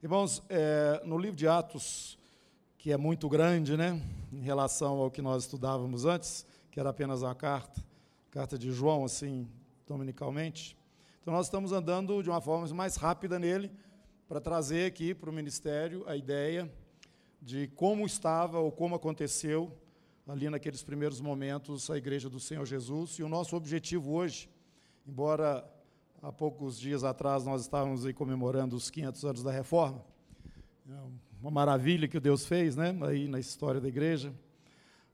Irmãos, é, no livro de Atos, que é muito grande, né, em relação ao que nós estudávamos antes, que era apenas uma carta, carta de João, assim, dominicalmente. Então, nós estamos andando de uma forma mais rápida nele, para trazer aqui para o ministério a ideia de como estava ou como aconteceu ali naqueles primeiros momentos a igreja do Senhor Jesus. E o nosso objetivo hoje, embora Há poucos dias atrás nós estávamos aí comemorando os 500 anos da Reforma. É uma maravilha que Deus fez, né, aí na história da igreja.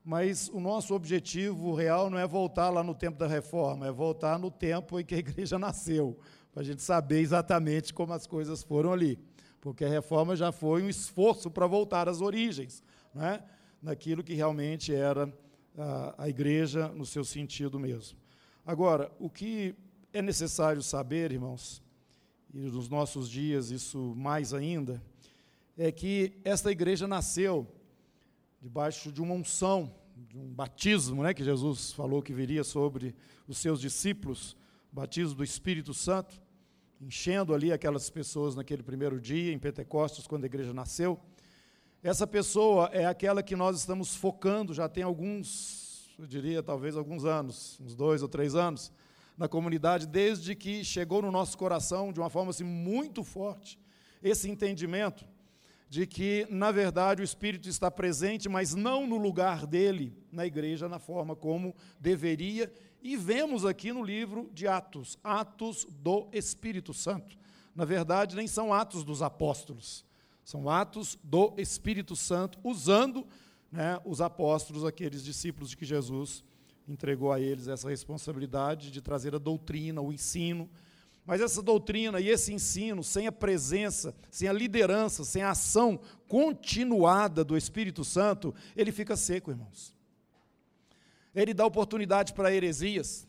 Mas o nosso objetivo real não é voltar lá no tempo da Reforma, é voltar no tempo em que a igreja nasceu, para a gente saber exatamente como as coisas foram ali. Porque a Reforma já foi um esforço para voltar às origens, né, naquilo que realmente era a, a igreja no seu sentido mesmo. Agora, o que é necessário saber, irmãos, e nos nossos dias isso mais ainda, é que esta igreja nasceu debaixo de uma unção, de um batismo, né, que Jesus falou que viria sobre os seus discípulos, batismo do Espírito Santo, enchendo ali aquelas pessoas naquele primeiro dia, em Pentecostes, quando a igreja nasceu. Essa pessoa é aquela que nós estamos focando já tem alguns, eu diria talvez alguns anos, uns dois ou três anos, na comunidade desde que chegou no nosso coração de uma forma assim, muito forte esse entendimento de que, na verdade, o Espírito está presente, mas não no lugar dele na igreja, na forma como deveria. E vemos aqui no livro de Atos, Atos do Espírito Santo. Na verdade, nem são atos dos apóstolos, são atos do Espírito Santo, usando né, os apóstolos, aqueles discípulos de que Jesus entregou a eles essa responsabilidade de trazer a doutrina, o ensino. Mas essa doutrina e esse ensino, sem a presença, sem a liderança, sem a ação continuada do Espírito Santo, ele fica seco, irmãos. Ele dá oportunidade para heresias,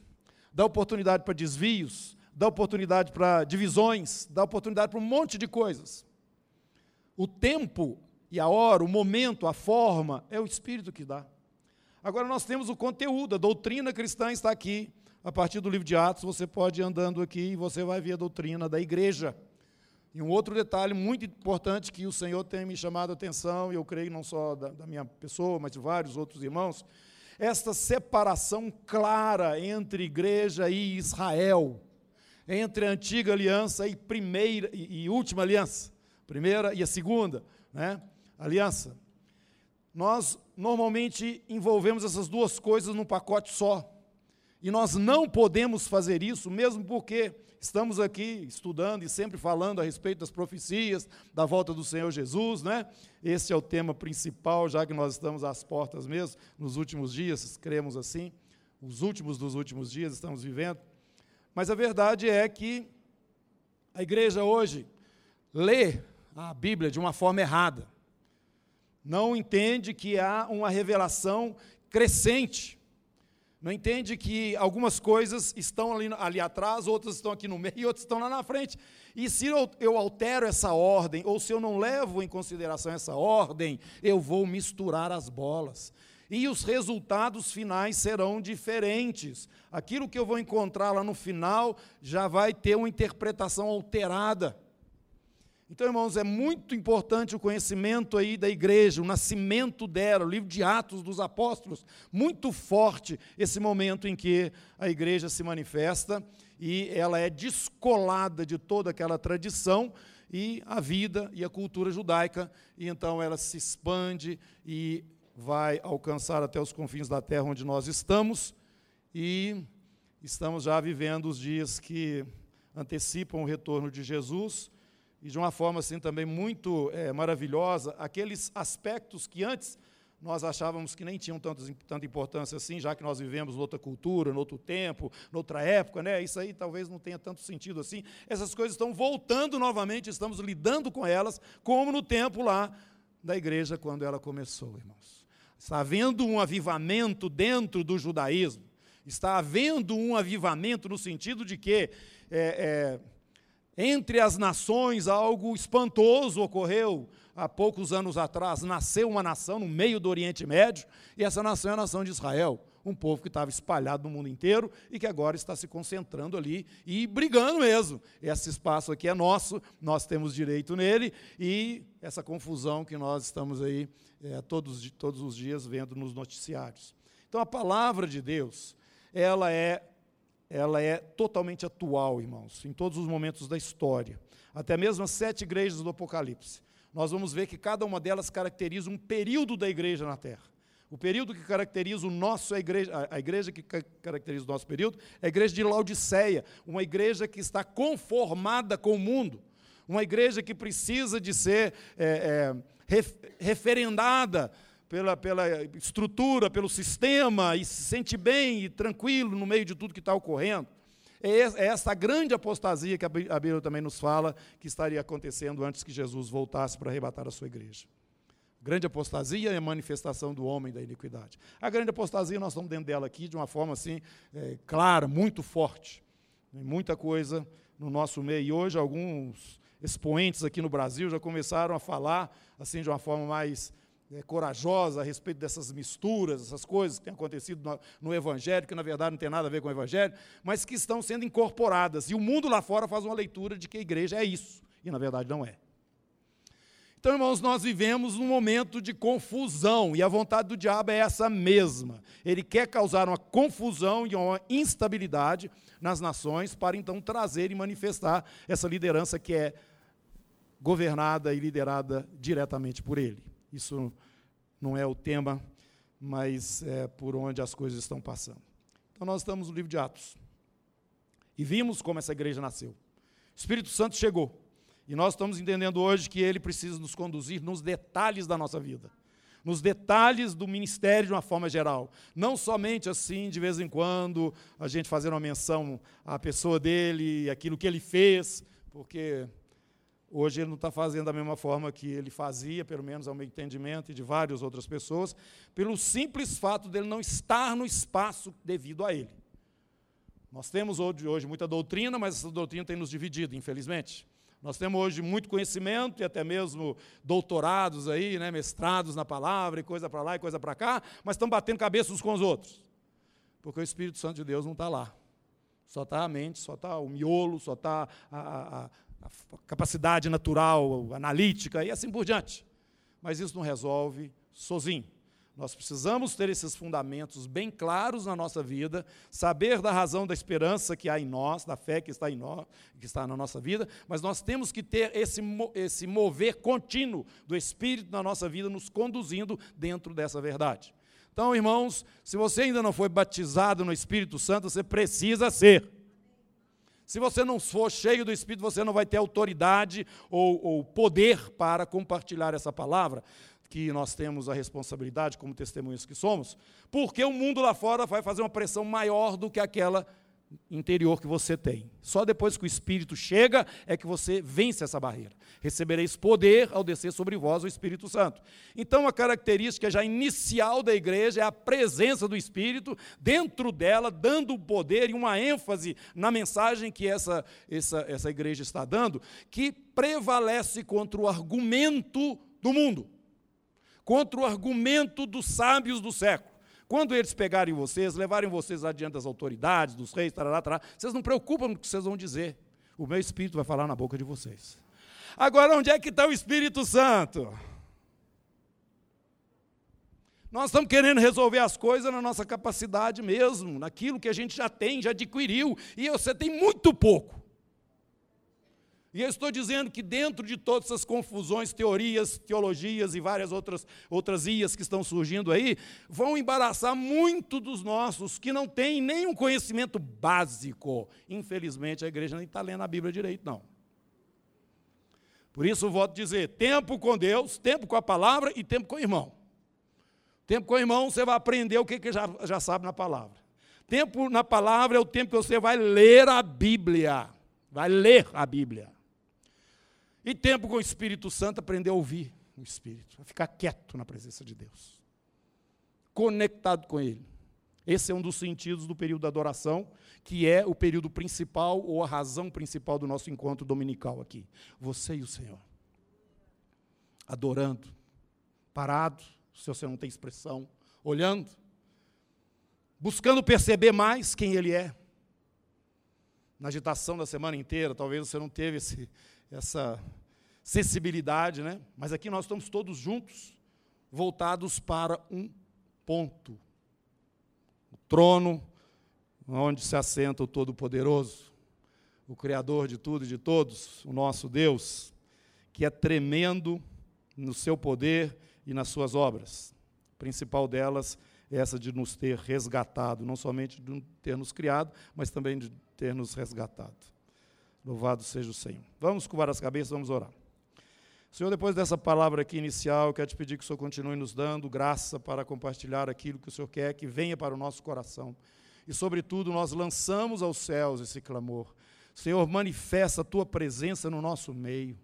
dá oportunidade para desvios, dá oportunidade para divisões, dá oportunidade para um monte de coisas. O tempo e a hora, o momento, a forma, é o Espírito que dá. Agora nós temos o conteúdo, a doutrina cristã está aqui. A partir do livro de Atos, você pode ir andando aqui e você vai ver a doutrina da igreja. E um outro detalhe muito importante que o Senhor tem me chamado a atenção, e eu creio não só da, da minha pessoa, mas de vários outros irmãos, esta separação clara entre igreja e Israel, entre a antiga aliança e primeira e, e última aliança, primeira e a segunda, né? Aliança. Nós normalmente envolvemos essas duas coisas num pacote só. E nós não podemos fazer isso, mesmo porque estamos aqui estudando e sempre falando a respeito das profecias da volta do Senhor Jesus, né? Esse é o tema principal, já que nós estamos às portas mesmo, nos últimos dias, cremos assim, os últimos dos últimos dias estamos vivendo. Mas a verdade é que a igreja hoje lê a Bíblia de uma forma errada não entende que há uma revelação crescente, não entende que algumas coisas estão ali, ali atrás, outras estão aqui no meio e outras estão lá na frente. E se eu, eu altero essa ordem, ou se eu não levo em consideração essa ordem, eu vou misturar as bolas. E os resultados finais serão diferentes. Aquilo que eu vou encontrar lá no final já vai ter uma interpretação alterada. Então, irmãos, é muito importante o conhecimento aí da igreja, o nascimento dela, o livro de Atos dos Apóstolos, muito forte esse momento em que a igreja se manifesta e ela é descolada de toda aquela tradição e a vida e a cultura judaica, e então ela se expande e vai alcançar até os confins da terra onde nós estamos, e estamos já vivendo os dias que antecipam o retorno de Jesus e de uma forma assim também muito é, maravilhosa, aqueles aspectos que antes nós achávamos que nem tinham tantos, tanta importância assim, já que nós vivemos noutra cultura, noutro tempo, noutra época, né? Isso aí talvez não tenha tanto sentido assim. Essas coisas estão voltando novamente, estamos lidando com elas, como no tempo lá da igreja quando ela começou, irmãos. Está havendo um avivamento dentro do judaísmo. Está havendo um avivamento no sentido de que é, é, entre as nações, algo espantoso ocorreu há poucos anos atrás. Nasceu uma nação no meio do Oriente Médio, e essa nação é a nação de Israel. um povo que estava espalhado no mundo inteiro e que agora está se concentrando ali e brigando mesmo. Esse espaço aqui é nosso, nós temos direito nele e essa confusão que nós estamos aí é, todos, todos os dias vendo nos noticiários. Então a palavra de Deus, ela é, ela é totalmente atual, irmãos, em todos os momentos da história. Até mesmo as sete igrejas do Apocalipse. Nós vamos ver que cada uma delas caracteriza um período da igreja na Terra. O período que caracteriza o nosso, a igreja, a igreja que caracteriza o nosso período é a igreja de Laodiceia, uma igreja que está conformada com o mundo, uma igreja que precisa de ser é, é, referendada pela, pela estrutura, pelo sistema, e se sente bem e tranquilo no meio de tudo que está ocorrendo. É, é essa grande apostasia que a Bíblia também nos fala que estaria acontecendo antes que Jesus voltasse para arrebatar a sua igreja grande apostasia é a manifestação do homem da iniquidade. A grande apostasia, nós estamos dentro dela aqui de uma forma assim, é, clara, muito forte. Muita coisa no nosso meio. E hoje, alguns expoentes aqui no Brasil já começaram a falar assim de uma forma mais é, corajosa a respeito dessas misturas, essas coisas que têm acontecido no, no, Evangelho, que na verdade não tem nada a ver com o Evangelho, mas que estão sendo incorporadas. E o mundo lá fora faz uma leitura de que a igreja é isso, e na verdade não é. Então, irmãos, nós vivemos num momento de confusão, e a vontade do diabo é essa mesma. Ele quer causar uma confusão e uma instabilidade nas nações, para então trazer e manifestar essa liderança que é governada e liderada diretamente por ele. Isso não é o tema, mas é por onde as coisas estão passando. Então, nós estamos no livro de Atos. E vimos como essa igreja nasceu. O Espírito Santo chegou. E nós estamos entendendo hoje que ele precisa nos conduzir nos detalhes da nossa vida, nos detalhes do ministério de uma forma geral. Não somente assim, de vez em quando, a gente fazer uma menção à pessoa dele, aquilo que ele fez, porque hoje ele não está fazendo da mesma forma que ele fazia, pelo menos ao meu entendimento, e de várias outras pessoas, pelo simples fato dele não estar no espaço devido a ele. Nós temos hoje, muita doutrina, mas essa doutrina tem nos dividido, infelizmente. Nós temos hoje muito conhecimento e até mesmo doutorados aí, né, mestrados na palavra e coisa para lá e coisa para cá, mas estão batendo cabeça uns com os outros. Porque o Espírito Santo de Deus não está lá. Só está a mente, só está o miolo, só está a, a, a capacidade natural, analítica e assim por diante. Mas isso não resolve sozinho. Nós precisamos ter esses fundamentos bem claros na nossa vida, saber da razão da esperança que há em nós, da fé que está em nós, que está na nossa vida, mas nós temos que ter esse, esse mover contínuo do Espírito na nossa vida, nos conduzindo dentro dessa verdade. Então, irmãos, se você ainda não foi batizado no Espírito Santo, você precisa ser. Se você não for cheio do Espírito, você não vai ter autoridade ou, ou poder para compartilhar essa palavra que nós temos a responsabilidade como testemunhas que somos, porque o mundo lá fora vai fazer uma pressão maior do que aquela interior que você tem. Só depois que o Espírito chega é que você vence essa barreira. Recebereis poder ao descer sobre vós o Espírito Santo. Então, a característica já inicial da igreja é a presença do Espírito dentro dela, dando poder e uma ênfase na mensagem que essa, essa, essa igreja está dando, que prevalece contra o argumento do mundo contra o argumento dos sábios do século. Quando eles pegarem vocês, levarem vocês adiante das autoridades, dos reis, tarará, tarará, vocês não preocupam com o que vocês vão dizer. O meu Espírito vai falar na boca de vocês. Agora, onde é que está o Espírito Santo? Nós estamos querendo resolver as coisas na nossa capacidade mesmo, naquilo que a gente já tem, já adquiriu, e você tem muito pouco. E eu estou dizendo que dentro de todas essas confusões, teorias, teologias e várias outras, outras ias que estão surgindo aí, vão embaraçar muito dos nossos que não têm nenhum conhecimento básico. Infelizmente, a igreja nem está lendo a Bíblia direito, não. Por isso, eu volto a dizer: tempo com Deus, tempo com a palavra e tempo com o irmão. Tempo com o irmão, você vai aprender o que, que já, já sabe na palavra. Tempo na palavra é o tempo que você vai ler a Bíblia. Vai ler a Bíblia. E tempo com o Espírito Santo, aprender a ouvir o Espírito, a ficar quieto na presença de Deus, conectado com Ele. Esse é um dos sentidos do período da adoração, que é o período principal ou a razão principal do nosso encontro dominical aqui. Você e o Senhor. Adorando, parado, se você não tem expressão, olhando. buscando perceber mais quem ele é. Na agitação da semana inteira, talvez você não teve esse, essa sensibilidade, né? Mas aqui nós estamos todos juntos, voltados para um ponto. O trono onde se assenta o Todo-Poderoso, o Criador de tudo e de todos, o nosso Deus, que é tremendo no seu poder e nas suas obras. A principal delas é essa de nos ter resgatado, não somente de ter nos criado, mas também de ter nos resgatado. Louvado seja o Senhor. Vamos curvar as cabeças, vamos orar. Senhor, depois dessa palavra aqui inicial, eu quero te pedir que o Senhor continue nos dando graça para compartilhar aquilo que o Senhor quer que venha para o nosso coração. E, sobretudo, nós lançamos aos céus esse clamor. Senhor, manifesta a tua presença no nosso meio.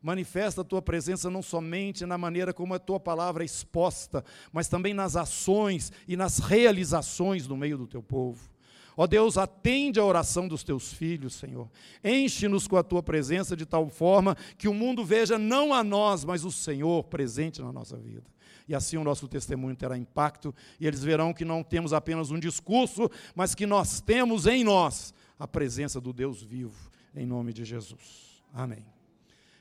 Manifesta a tua presença não somente na maneira como a tua palavra é exposta, mas também nas ações e nas realizações no meio do teu povo. Ó Deus, atende a oração dos teus filhos, Senhor. Enche-nos com a tua presença de tal forma que o mundo veja não a nós, mas o Senhor presente na nossa vida. E assim o nosso testemunho terá impacto e eles verão que não temos apenas um discurso, mas que nós temos em nós a presença do Deus vivo, em nome de Jesus. Amém.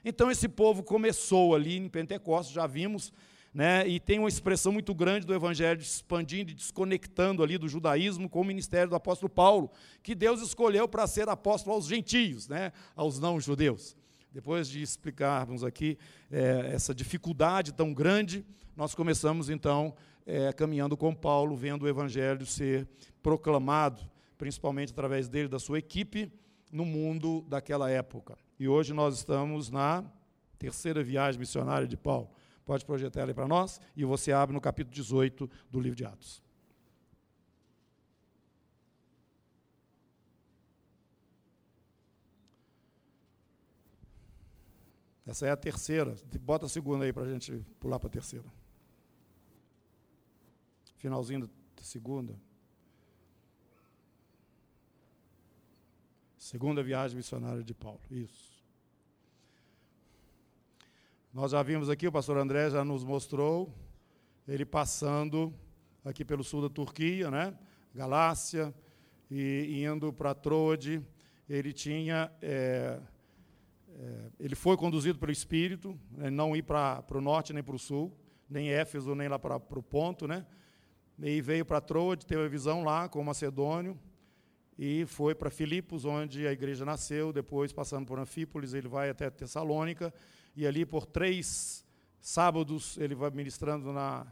Então esse povo começou ali em Pentecostes, já vimos, né, e tem uma expressão muito grande do evangelho expandindo e desconectando ali do judaísmo com o ministério do apóstolo Paulo, que Deus escolheu para ser apóstolo aos gentios, né, aos não judeus. Depois de explicarmos aqui é, essa dificuldade tão grande, nós começamos então é, caminhando com Paulo, vendo o evangelho ser proclamado, principalmente através dele, da sua equipe, no mundo daquela época. E hoje nós estamos na terceira viagem missionária de Paulo. Pode projetar ela aí para nós? E você abre no capítulo 18 do livro de Atos. Essa é a terceira. Bota a segunda aí para a gente pular para a terceira. Finalzinho da segunda. Segunda viagem missionária de Paulo. Isso. Nós já vimos aqui, o pastor André já nos mostrou, ele passando aqui pelo sul da Turquia, né? Galácia, e indo para Troade. Ele tinha. É, é, ele foi conduzido pelo Espírito, né? não ir para o norte nem para o sul, nem Éfeso, nem lá para o ponto, né? E veio para Troade, teve a visão lá com o Macedônio, e foi para Filipos, onde a igreja nasceu. Depois, passando por Anfípolis, ele vai até Tessalônica e ali por três sábados ele vai ministrando na,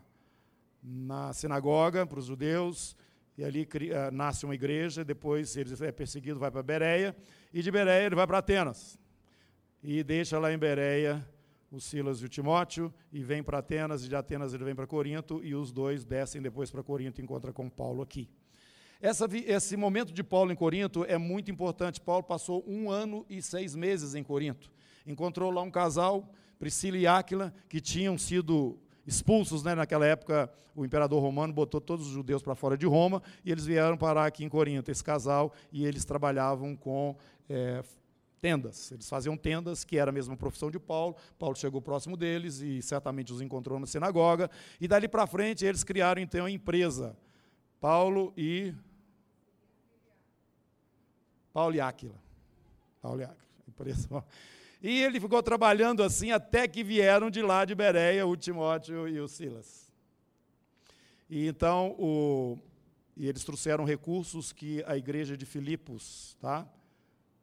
na sinagoga para os judeus, e ali uh, nasce uma igreja, depois ele é perseguido, vai para Bereia, e de Bereia ele vai para Atenas. E deixa lá em Bereia o Silas e o Timóteo, e vem para Atenas, e de Atenas ele vem para Corinto, e os dois descem depois para Corinto e encontram com Paulo aqui. Essa, esse momento de Paulo em Corinto é muito importante. Paulo passou um ano e seis meses em Corinto encontrou lá um casal, Priscila e Áquila, que tinham sido expulsos, né, naquela época o imperador romano botou todos os judeus para fora de Roma e eles vieram parar aqui em Corinto, esse casal, e eles trabalhavam com é, tendas. Eles faziam tendas, que era a mesma profissão de Paulo. Paulo chegou próximo deles e certamente os encontrou na sinagoga. E dali para frente eles criaram então a empresa. Paulo e Paulo e Áquila. Paulo e Áquila. Empresa. E ele ficou trabalhando assim até que vieram de lá de Bereia o Timóteo e o Silas. E então o, e eles trouxeram recursos que a igreja de Filipos tá,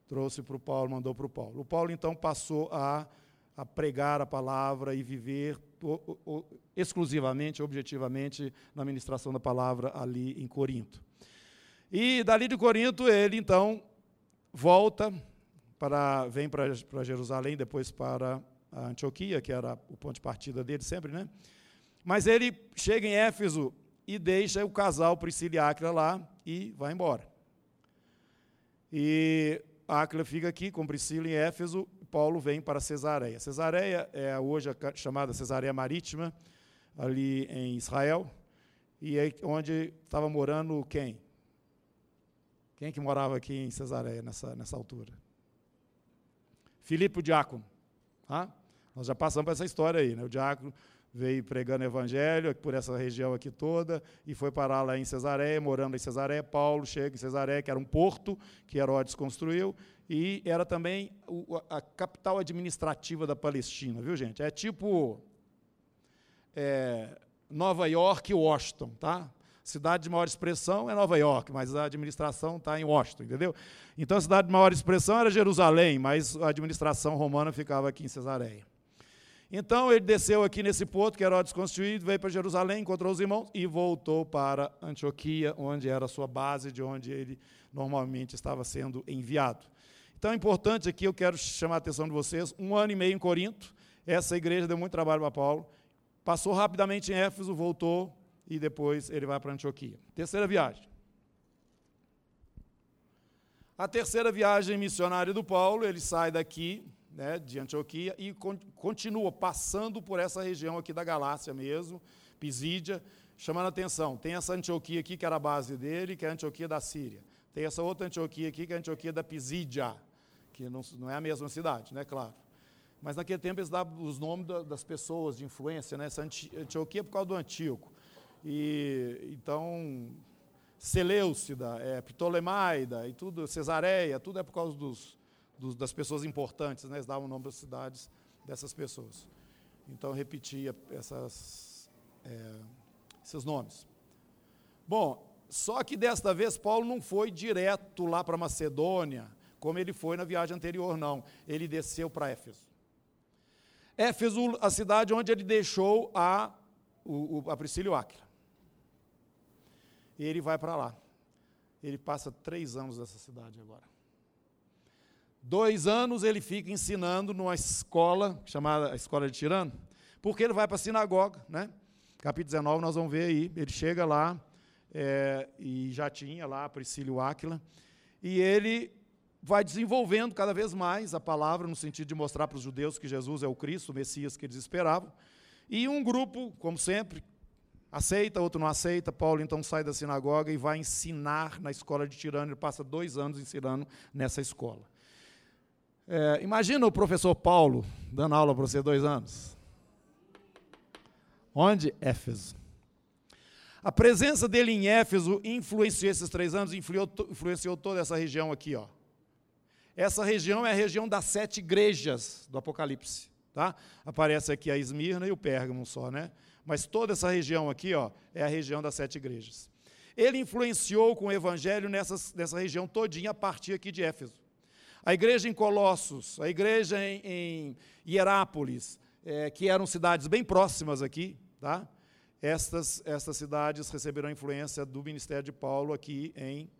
trouxe para o Paulo, mandou para o Paulo. O Paulo então passou a, a pregar a palavra e viver o, o, exclusivamente, objetivamente, na ministração da palavra ali em Corinto. E dali de Corinto ele então volta para, vem para, para Jerusalém, depois para Antioquia, que era o ponto de partida dele sempre, né? Mas ele chega em Éfeso e deixa o casal Priscila e Áquila lá e vai embora. E Áquila fica aqui com Priscila em Éfeso, Paulo vem para Cesareia. Cesareia é hoje chamada Cesareia Marítima, ali em Israel, e é onde estava morando quem? Quem que morava aqui em Cesareia nessa, nessa altura? Filipe o diácono. Tá? Nós já passamos por essa história aí, né? o diácono veio pregando evangelho por essa região aqui toda e foi parar lá em Cesareia, morando em Cesareia. Paulo chega em Cesareia, que era um porto que Herodes construiu, e era também a capital administrativa da Palestina, viu, gente? É tipo é, Nova York e Washington, tá? Cidade de maior expressão é Nova York, mas a administração está em Washington, entendeu? Então a cidade de maior expressão era Jerusalém, mas a administração romana ficava aqui em Cesareia. Então ele desceu aqui nesse porto que Herodes construído, veio para Jerusalém, encontrou os irmãos e voltou para Antioquia, onde era a sua base, de onde ele normalmente estava sendo enviado. Então é importante aqui, eu quero chamar a atenção de vocês, um ano e meio em Corinto, essa igreja deu muito trabalho para Paulo, passou rapidamente em Éfeso, voltou e depois ele vai para Antioquia. Terceira viagem. A terceira viagem missionária do Paulo, ele sai daqui, né, de Antioquia, e con continua passando por essa região aqui da Galácia mesmo, Pisídia, chamando a atenção. Tem essa Antioquia aqui, que era a base dele, que é a Antioquia da Síria. Tem essa outra Antioquia aqui, que é a Antioquia da Pisídia, que não, não é a mesma cidade, né, claro. Mas naquele tempo eles davam os nomes das pessoas de influência, né? Essa Antioquia por causa do Antíoco. E, então, Seleucida, é, Ptolemaida e tudo, Cesareia, tudo é por causa dos, dos, das pessoas importantes, né? eles davam o nome das cidades dessas pessoas. Então, repetia essas, é, esses nomes. Bom, só que desta vez Paulo não foi direto lá para Macedônia, como ele foi na viagem anterior, não. Ele desceu para Éfeso. Éfeso, a cidade onde ele deixou a, o, a Priscila e o Áquila. E ele vai para lá. Ele passa três anos nessa cidade agora. Dois anos ele fica ensinando numa escola, chamada Escola de Tirano, porque ele vai para a sinagoga, né? Capítulo 19, nós vamos ver aí. Ele chega lá, é, e já tinha lá Priscílio Áquila, e ele vai desenvolvendo cada vez mais a palavra, no sentido de mostrar para os judeus que Jesus é o Cristo, o Messias que eles esperavam. E um grupo, como sempre, aceita, outro não aceita. Paulo então sai da sinagoga e vai ensinar na escola de Tirano. Ele passa dois anos ensinando nessa escola. É, imagina o professor Paulo dando aula para você dois anos. Onde? Éfeso. A presença dele em Éfeso influenciou esses três anos, influenciou, toda essa região aqui. Ó. Essa região é a região das sete igrejas do Apocalipse. Tá? Aparece aqui a Esmirna e o Pérgamo só, né? Mas toda essa região aqui ó, é a região das sete igrejas. Ele influenciou com o evangelho nessa região todinha a partir aqui de Éfeso. A igreja em Colossos, a igreja em, em Hierápolis, é, que eram cidades bem próximas aqui, tá? estas, estas cidades receberam a influência do ministério de Paulo aqui em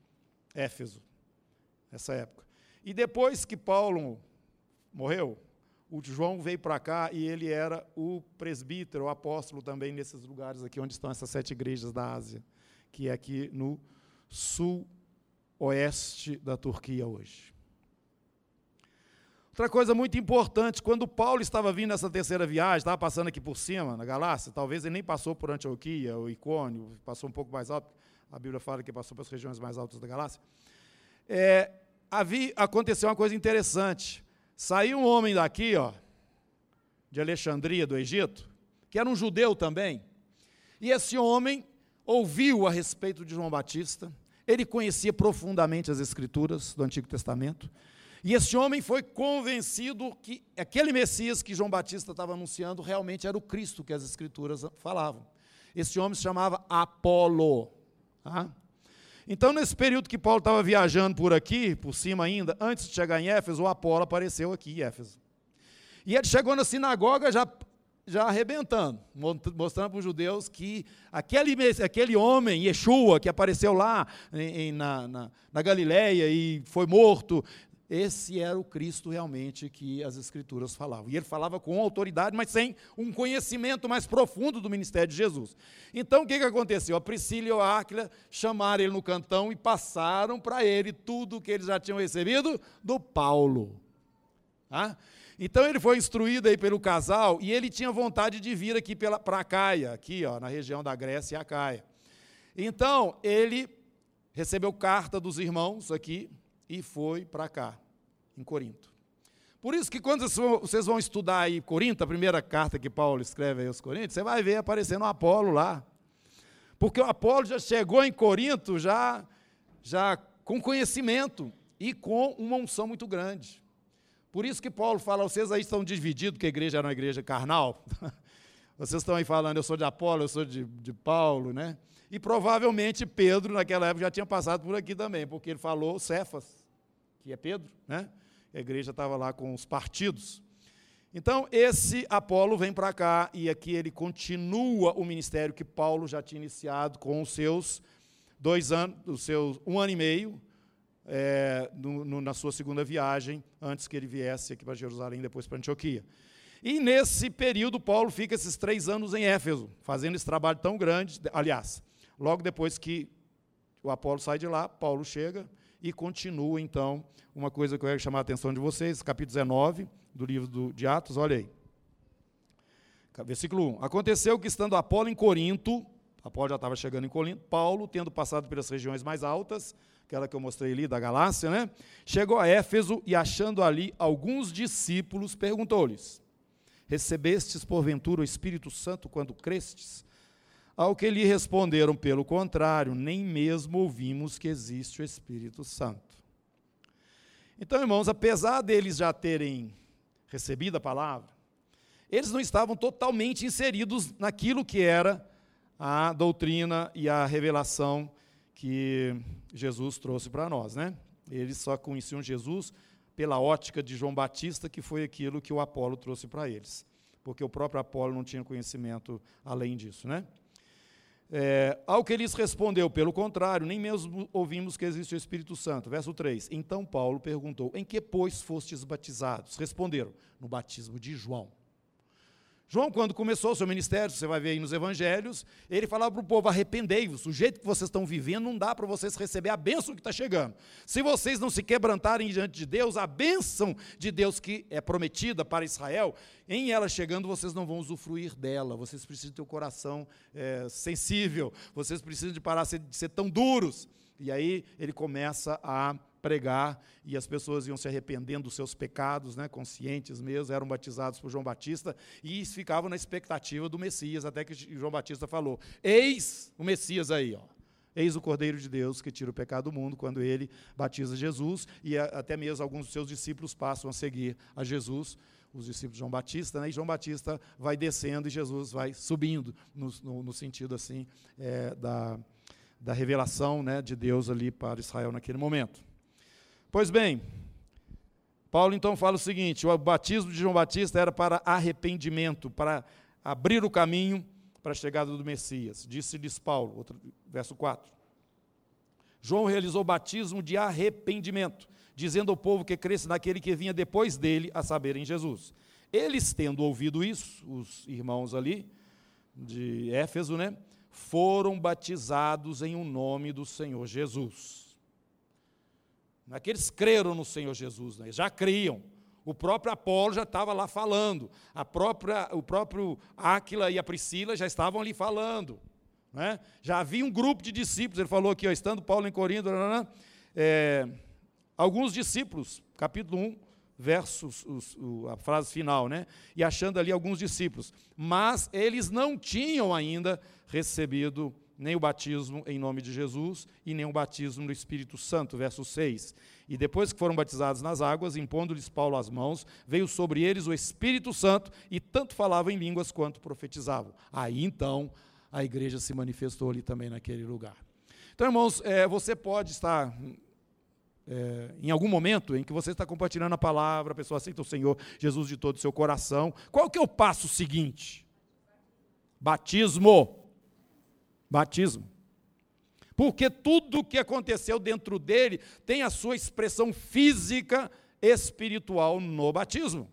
Éfeso, nessa época. E depois que Paulo morreu, o João veio para cá e ele era o presbítero, o apóstolo também nesses lugares aqui onde estão essas sete igrejas da Ásia, que é aqui no sul oeste da Turquia hoje. Outra coisa muito importante, quando Paulo estava vindo nessa terceira viagem, estava passando aqui por cima, na Galácia, talvez ele nem passou por Antioquia, ou Icônio, passou um pouco mais alto, a Bíblia fala que passou pelas regiões mais altas da Galácia. É, havia, aconteceu uma coisa interessante. Saiu um homem daqui, ó, de Alexandria, do Egito, que era um judeu também, e esse homem ouviu a respeito de João Batista, ele conhecia profundamente as Escrituras do Antigo Testamento, e esse homem foi convencido que aquele Messias que João Batista estava anunciando realmente era o Cristo que as Escrituras falavam. Esse homem se chamava Apolo. Tá? Então, nesse período que Paulo estava viajando por aqui, por cima ainda, antes de chegar em Éfeso, o Apolo apareceu aqui em Éfeso. E ele chegou na sinagoga já, já arrebentando, mostrando para os judeus que aquele, aquele homem, Yeshua, que apareceu lá em, na, na, na Galileia e foi morto, esse era o Cristo realmente que as Escrituras falavam. E ele falava com autoridade, mas sem um conhecimento mais profundo do ministério de Jesus. Então, o que, que aconteceu? A Priscila e a Áquila chamaram ele no cantão e passaram para ele tudo o que eles já tinham recebido do Paulo. Tá? Então, ele foi instruído aí pelo casal e ele tinha vontade de vir aqui para a Caia, aqui ó, na região da Grécia e a Caia. Então, ele recebeu carta dos irmãos aqui, e foi para cá, em Corinto. Por isso que quando vocês vão estudar aí Corinto, a primeira carta que Paulo escreve aí aos Coríntios, você vai ver aparecendo o Apolo lá. Porque o Apolo já chegou em Corinto já, já com conhecimento e com uma unção muito grande. Por isso que Paulo fala, vocês aí estão divididos, que a igreja era uma igreja carnal. Vocês estão aí falando, eu sou de Apolo, eu sou de, de Paulo, né? E provavelmente Pedro, naquela época, já tinha passado por aqui também, porque ele falou Cefas, que é Pedro, né? A igreja estava lá com os partidos. Então, esse Apolo vem para cá e aqui ele continua o ministério que Paulo já tinha iniciado com os seus dois anos, os seus um ano e meio, é, no, no, na sua segunda viagem, antes que ele viesse aqui para Jerusalém, depois para Antioquia. E nesse período, Paulo fica esses três anos em Éfeso, fazendo esse trabalho tão grande. Aliás, logo depois que o Apolo sai de lá, Paulo chega e continua, então, uma coisa que eu quero chamar a atenção de vocês, capítulo 19 do livro do, de Atos, olha aí. Versículo 1. Aconteceu que, estando Apolo em Corinto, Apolo já estava chegando em Corinto, Paulo, tendo passado pelas regiões mais altas, aquela que eu mostrei ali da Galácia, né? Chegou a Éfeso e, achando ali alguns discípulos, perguntou-lhes: Recebestes porventura o Espírito Santo quando crestes? Ao que lhe responderam, pelo contrário, nem mesmo ouvimos que existe o Espírito Santo. Então, irmãos, apesar deles já terem recebido a palavra, eles não estavam totalmente inseridos naquilo que era a doutrina e a revelação que Jesus trouxe para nós, né? Eles só conheciam Jesus pela ótica de João Batista, que foi aquilo que o Apolo trouxe para eles, porque o próprio Apolo não tinha conhecimento além disso, né? É, ao que lhes respondeu, pelo contrário, nem mesmo ouvimos que existe o Espírito Santo. Verso 3. Então Paulo perguntou: Em que, pois, fostes batizados? Responderam: No batismo de João. João, quando começou o seu ministério, você vai ver aí nos evangelhos, ele falava para o povo: arrependei-vos, o jeito que vocês estão vivendo não dá para vocês receber a bênção que está chegando. Se vocês não se quebrantarem diante de Deus, a bênção de Deus que é prometida para Israel, em ela chegando, vocês não vão usufruir dela. Vocês precisam ter o coração é, sensível, vocês precisam de parar de ser tão duros. E aí ele começa a pregar e as pessoas iam se arrependendo dos seus pecados, né, conscientes mesmo, eram batizados por João Batista e ficavam na expectativa do Messias, até que João Batista falou: Eis o Messias aí, ó. Eis o Cordeiro de Deus que tira o pecado do mundo, quando ele batiza Jesus, e até mesmo alguns dos seus discípulos passam a seguir a Jesus, os discípulos de João Batista, né? e João Batista vai descendo e Jesus vai subindo, no, no, no sentido assim é, da, da revelação né, de Deus ali para Israel naquele momento. Pois bem, Paulo então fala o seguinte: o batismo de João Batista era para arrependimento, para abrir o caminho para a chegada do Messias. Disse-lhes Paulo, outro, verso 4. João realizou batismo de arrependimento, dizendo ao povo que cresce naquele que vinha depois dele, a saber, em Jesus. Eles, tendo ouvido isso, os irmãos ali de Éfeso, né, foram batizados em o um nome do Senhor Jesus. Não é que eles creram no Senhor Jesus, né? já criam. O próprio Apolo já estava lá falando. A própria, o próprio Áquila e a Priscila já estavam ali falando. Né? Já havia um grupo de discípulos, ele falou aqui, ó, estando Paulo em Corinto, é, alguns discípulos, capítulo 1, versos, os, o, a frase final, né? E achando ali alguns discípulos. Mas eles não tinham ainda recebido nem o batismo em nome de Jesus e nem o batismo no Espírito Santo, verso 6. E depois que foram batizados nas águas, impondo-lhes Paulo as mãos, veio sobre eles o Espírito Santo e tanto falavam em línguas quanto profetizavam. Aí então a igreja se manifestou ali também naquele lugar. Então, irmãos, é, você pode estar é, em algum momento em que você está compartilhando a palavra, a pessoa aceita o Senhor Jesus de todo o seu coração. Qual que é o passo seguinte? Batismo batismo. Porque tudo o que aconteceu dentro dele tem a sua expressão física espiritual no batismo.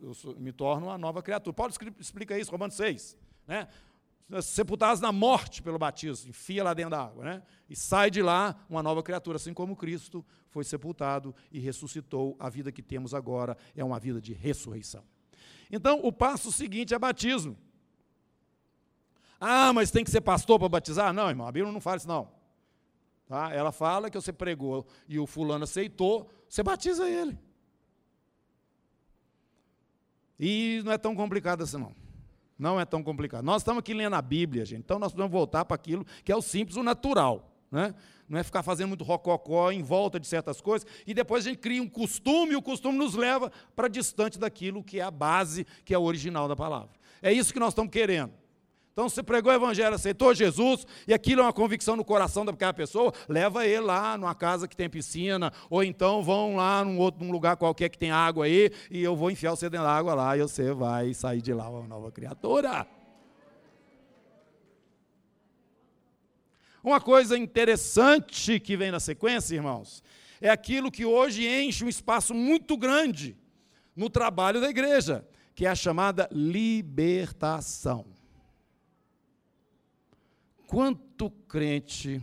Eu me torno uma nova criatura. Paulo explica isso, Romanos 6. Né? Sepultados na morte pelo batismo, enfia lá dentro da água, né? e sai de lá uma nova criatura, assim como Cristo foi sepultado e ressuscitou. A vida que temos agora é uma vida de ressurreição. Então, o passo seguinte é batismo. Ah, mas tem que ser pastor para batizar? Não, irmão, a Bíblia não fala isso não. Tá? Ela fala que você pregou e o fulano aceitou, você batiza ele. E não é tão complicado assim, não. Não é tão complicado. Nós estamos aqui lendo a Bíblia, gente, então nós precisamos voltar para aquilo que é o simples, o natural. Né? Não é ficar fazendo muito rococó em volta de certas coisas, e depois a gente cria um costume, e o costume nos leva para distante daquilo que é a base, que é o original da palavra. É isso que nós estamos querendo. Então, você pregou o evangelho, aceitou Jesus, e aquilo é uma convicção no coração daquela pessoa, leva ele lá numa casa que tem piscina, ou então vão lá num outro num lugar qualquer que tem água aí, e eu vou enfiar você dentro da água lá, e você vai sair de lá uma nova criatura. Uma coisa interessante que vem na sequência, irmãos, é aquilo que hoje enche um espaço muito grande no trabalho da igreja, que é a chamada libertação. Quanto crente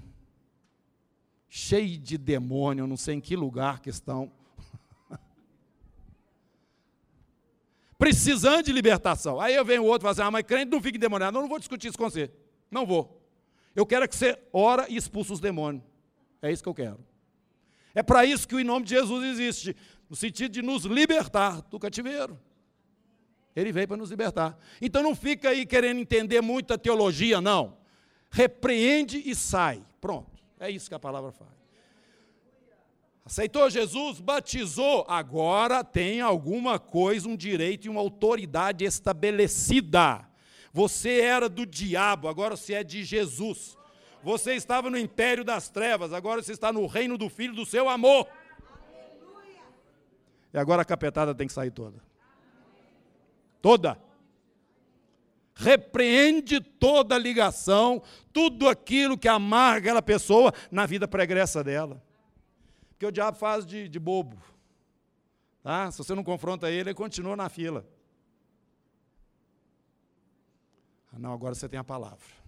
cheio de demônio, não sei em que lugar que estão, precisando de libertação. Aí eu venho outro e falo assim, ah, mas crente não fica endemoniado. Não, não vou discutir isso com você. Não vou. Eu quero que você ora e expulse os demônios. É isso que eu quero. É para isso que o nome de Jesus existe, no sentido de nos libertar do cativeiro. Ele veio para nos libertar. Então não fica aí querendo entender muita teologia, não repreende e sai. Pronto. É isso que a palavra faz. Aceitou Jesus, batizou, agora tem alguma coisa, um direito e uma autoridade estabelecida. Você era do diabo, agora você é de Jesus. Você estava no império das trevas, agora você está no reino do Filho do seu amor. E agora a capetada tem que sair toda. Toda repreende toda ligação, tudo aquilo que amarga aquela pessoa na vida pregressa dela. Porque o diabo faz de, de bobo. Tá? Se você não confronta ele, ele continua na fila. Ah, não, agora você tem a palavra.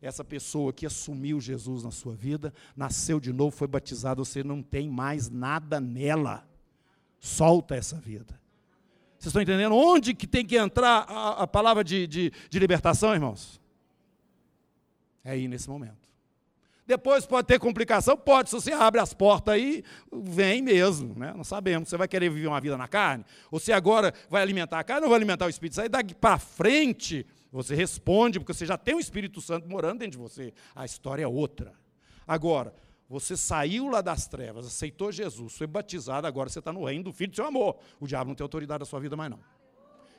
Essa pessoa que assumiu Jesus na sua vida, nasceu de novo, foi batizado, você não tem mais nada nela. Solta essa vida. Vocês estão entendendo? Onde que tem que entrar a, a palavra de, de, de libertação, irmãos? É aí nesse momento. Depois pode ter complicação? Pode. Se você abre as portas aí, vem mesmo. Né? Não sabemos. Você vai querer viver uma vida na carne? Ou se agora vai alimentar a carne ou vai alimentar o Espírito? Aí daqui para frente, você responde, porque você já tem o Espírito Santo morando dentro de você. A história é outra. Agora, você saiu lá das trevas, aceitou Jesus, foi batizado, agora você está no reino do Filho do seu amor. O diabo não tem autoridade na sua vida mais não.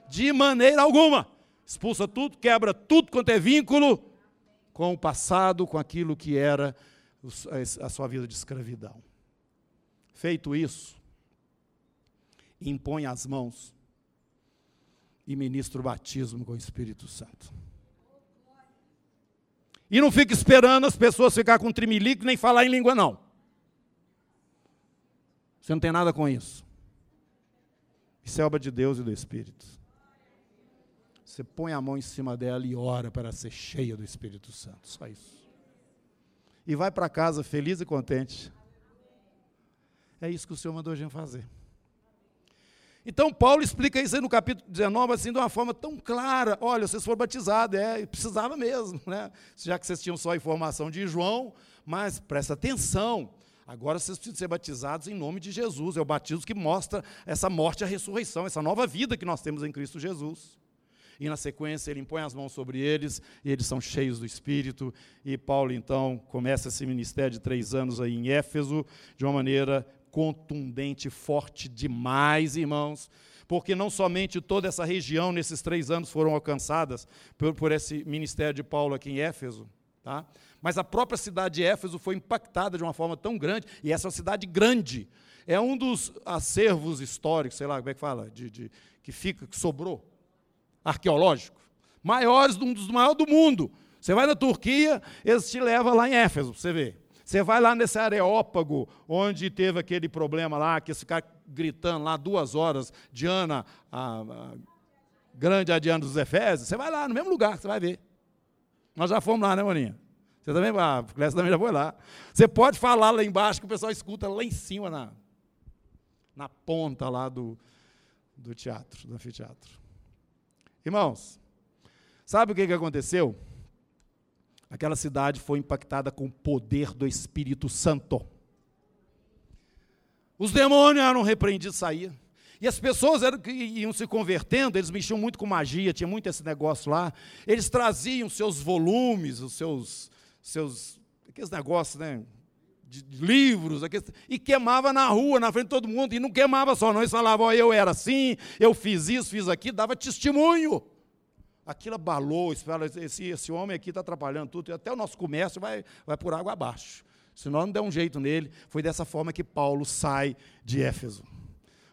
De maneira alguma. Expulsa tudo, quebra tudo quanto é vínculo com o passado, com aquilo que era a sua vida de escravidão. Feito isso, impõe as mãos e ministra o batismo com o Espírito Santo. E não fica esperando as pessoas ficar com trimilico nem falar em língua, não. Você não tem nada com isso. Isso é obra de Deus e do Espírito. Você põe a mão em cima dela e ora para ser cheia do Espírito Santo. Só isso. E vai para casa feliz e contente. É isso que o Senhor mandou a gente fazer. Então, Paulo explica isso aí no capítulo 19, assim, de uma forma tão clara. Olha, vocês foram batizados, é, precisava mesmo, né? Já que vocês tinham só a informação de João, mas presta atenção. Agora vocês precisam ser batizados em nome de Jesus. É o batismo que mostra essa morte e a ressurreição, essa nova vida que nós temos em Cristo Jesus. E na sequência ele impõe as mãos sobre eles e eles são cheios do Espírito. E Paulo então começa esse ministério de três anos aí em Éfeso de uma maneira contundente, forte demais, irmãos, porque não somente toda essa região nesses três anos foram alcançadas por, por esse ministério de Paulo aqui em Éfeso, tá? mas a própria cidade de Éfeso foi impactada de uma forma tão grande, e essa é uma cidade grande, é um dos acervos históricos, sei lá como é que fala, de, de que fica, que sobrou, arqueológico, maiores, um dos maiores do mundo. Você vai na Turquia, eles te levam lá em Éfeso, você vê. Você vai lá nesse areópago, onde teve aquele problema lá, que cara gritando lá duas horas, Diana, a, a grande a Diana dos Efésios, você vai lá, no mesmo lugar, você vai ver. Nós já fomos lá, né, Moninha? Você também vai, a Clécia também já foi lá. Você pode falar lá embaixo, que o pessoal escuta lá em cima, na, na ponta lá do, do teatro, do anfiteatro. Irmãos, sabe o que, que aconteceu? Aquela cidade foi impactada com o poder do Espírito Santo. Os demônios eram repreendidos, saíam. E as pessoas eram, que iam se convertendo, eles mexiam muito com magia, tinha muito esse negócio lá. Eles traziam seus volumes, os seus, seus aqueles negócios, né? De, de livros, aqueles, e queimava na rua, na frente de todo mundo. E não queimava só, não. Eles falavam, oh, eu era assim, eu fiz isso, fiz aquilo, dava testemunho. Aquilo abalou, esse, esse homem aqui está atrapalhando tudo, até o nosso comércio vai, vai por água abaixo. Se nós não der um jeito nele, foi dessa forma que Paulo sai de Éfeso.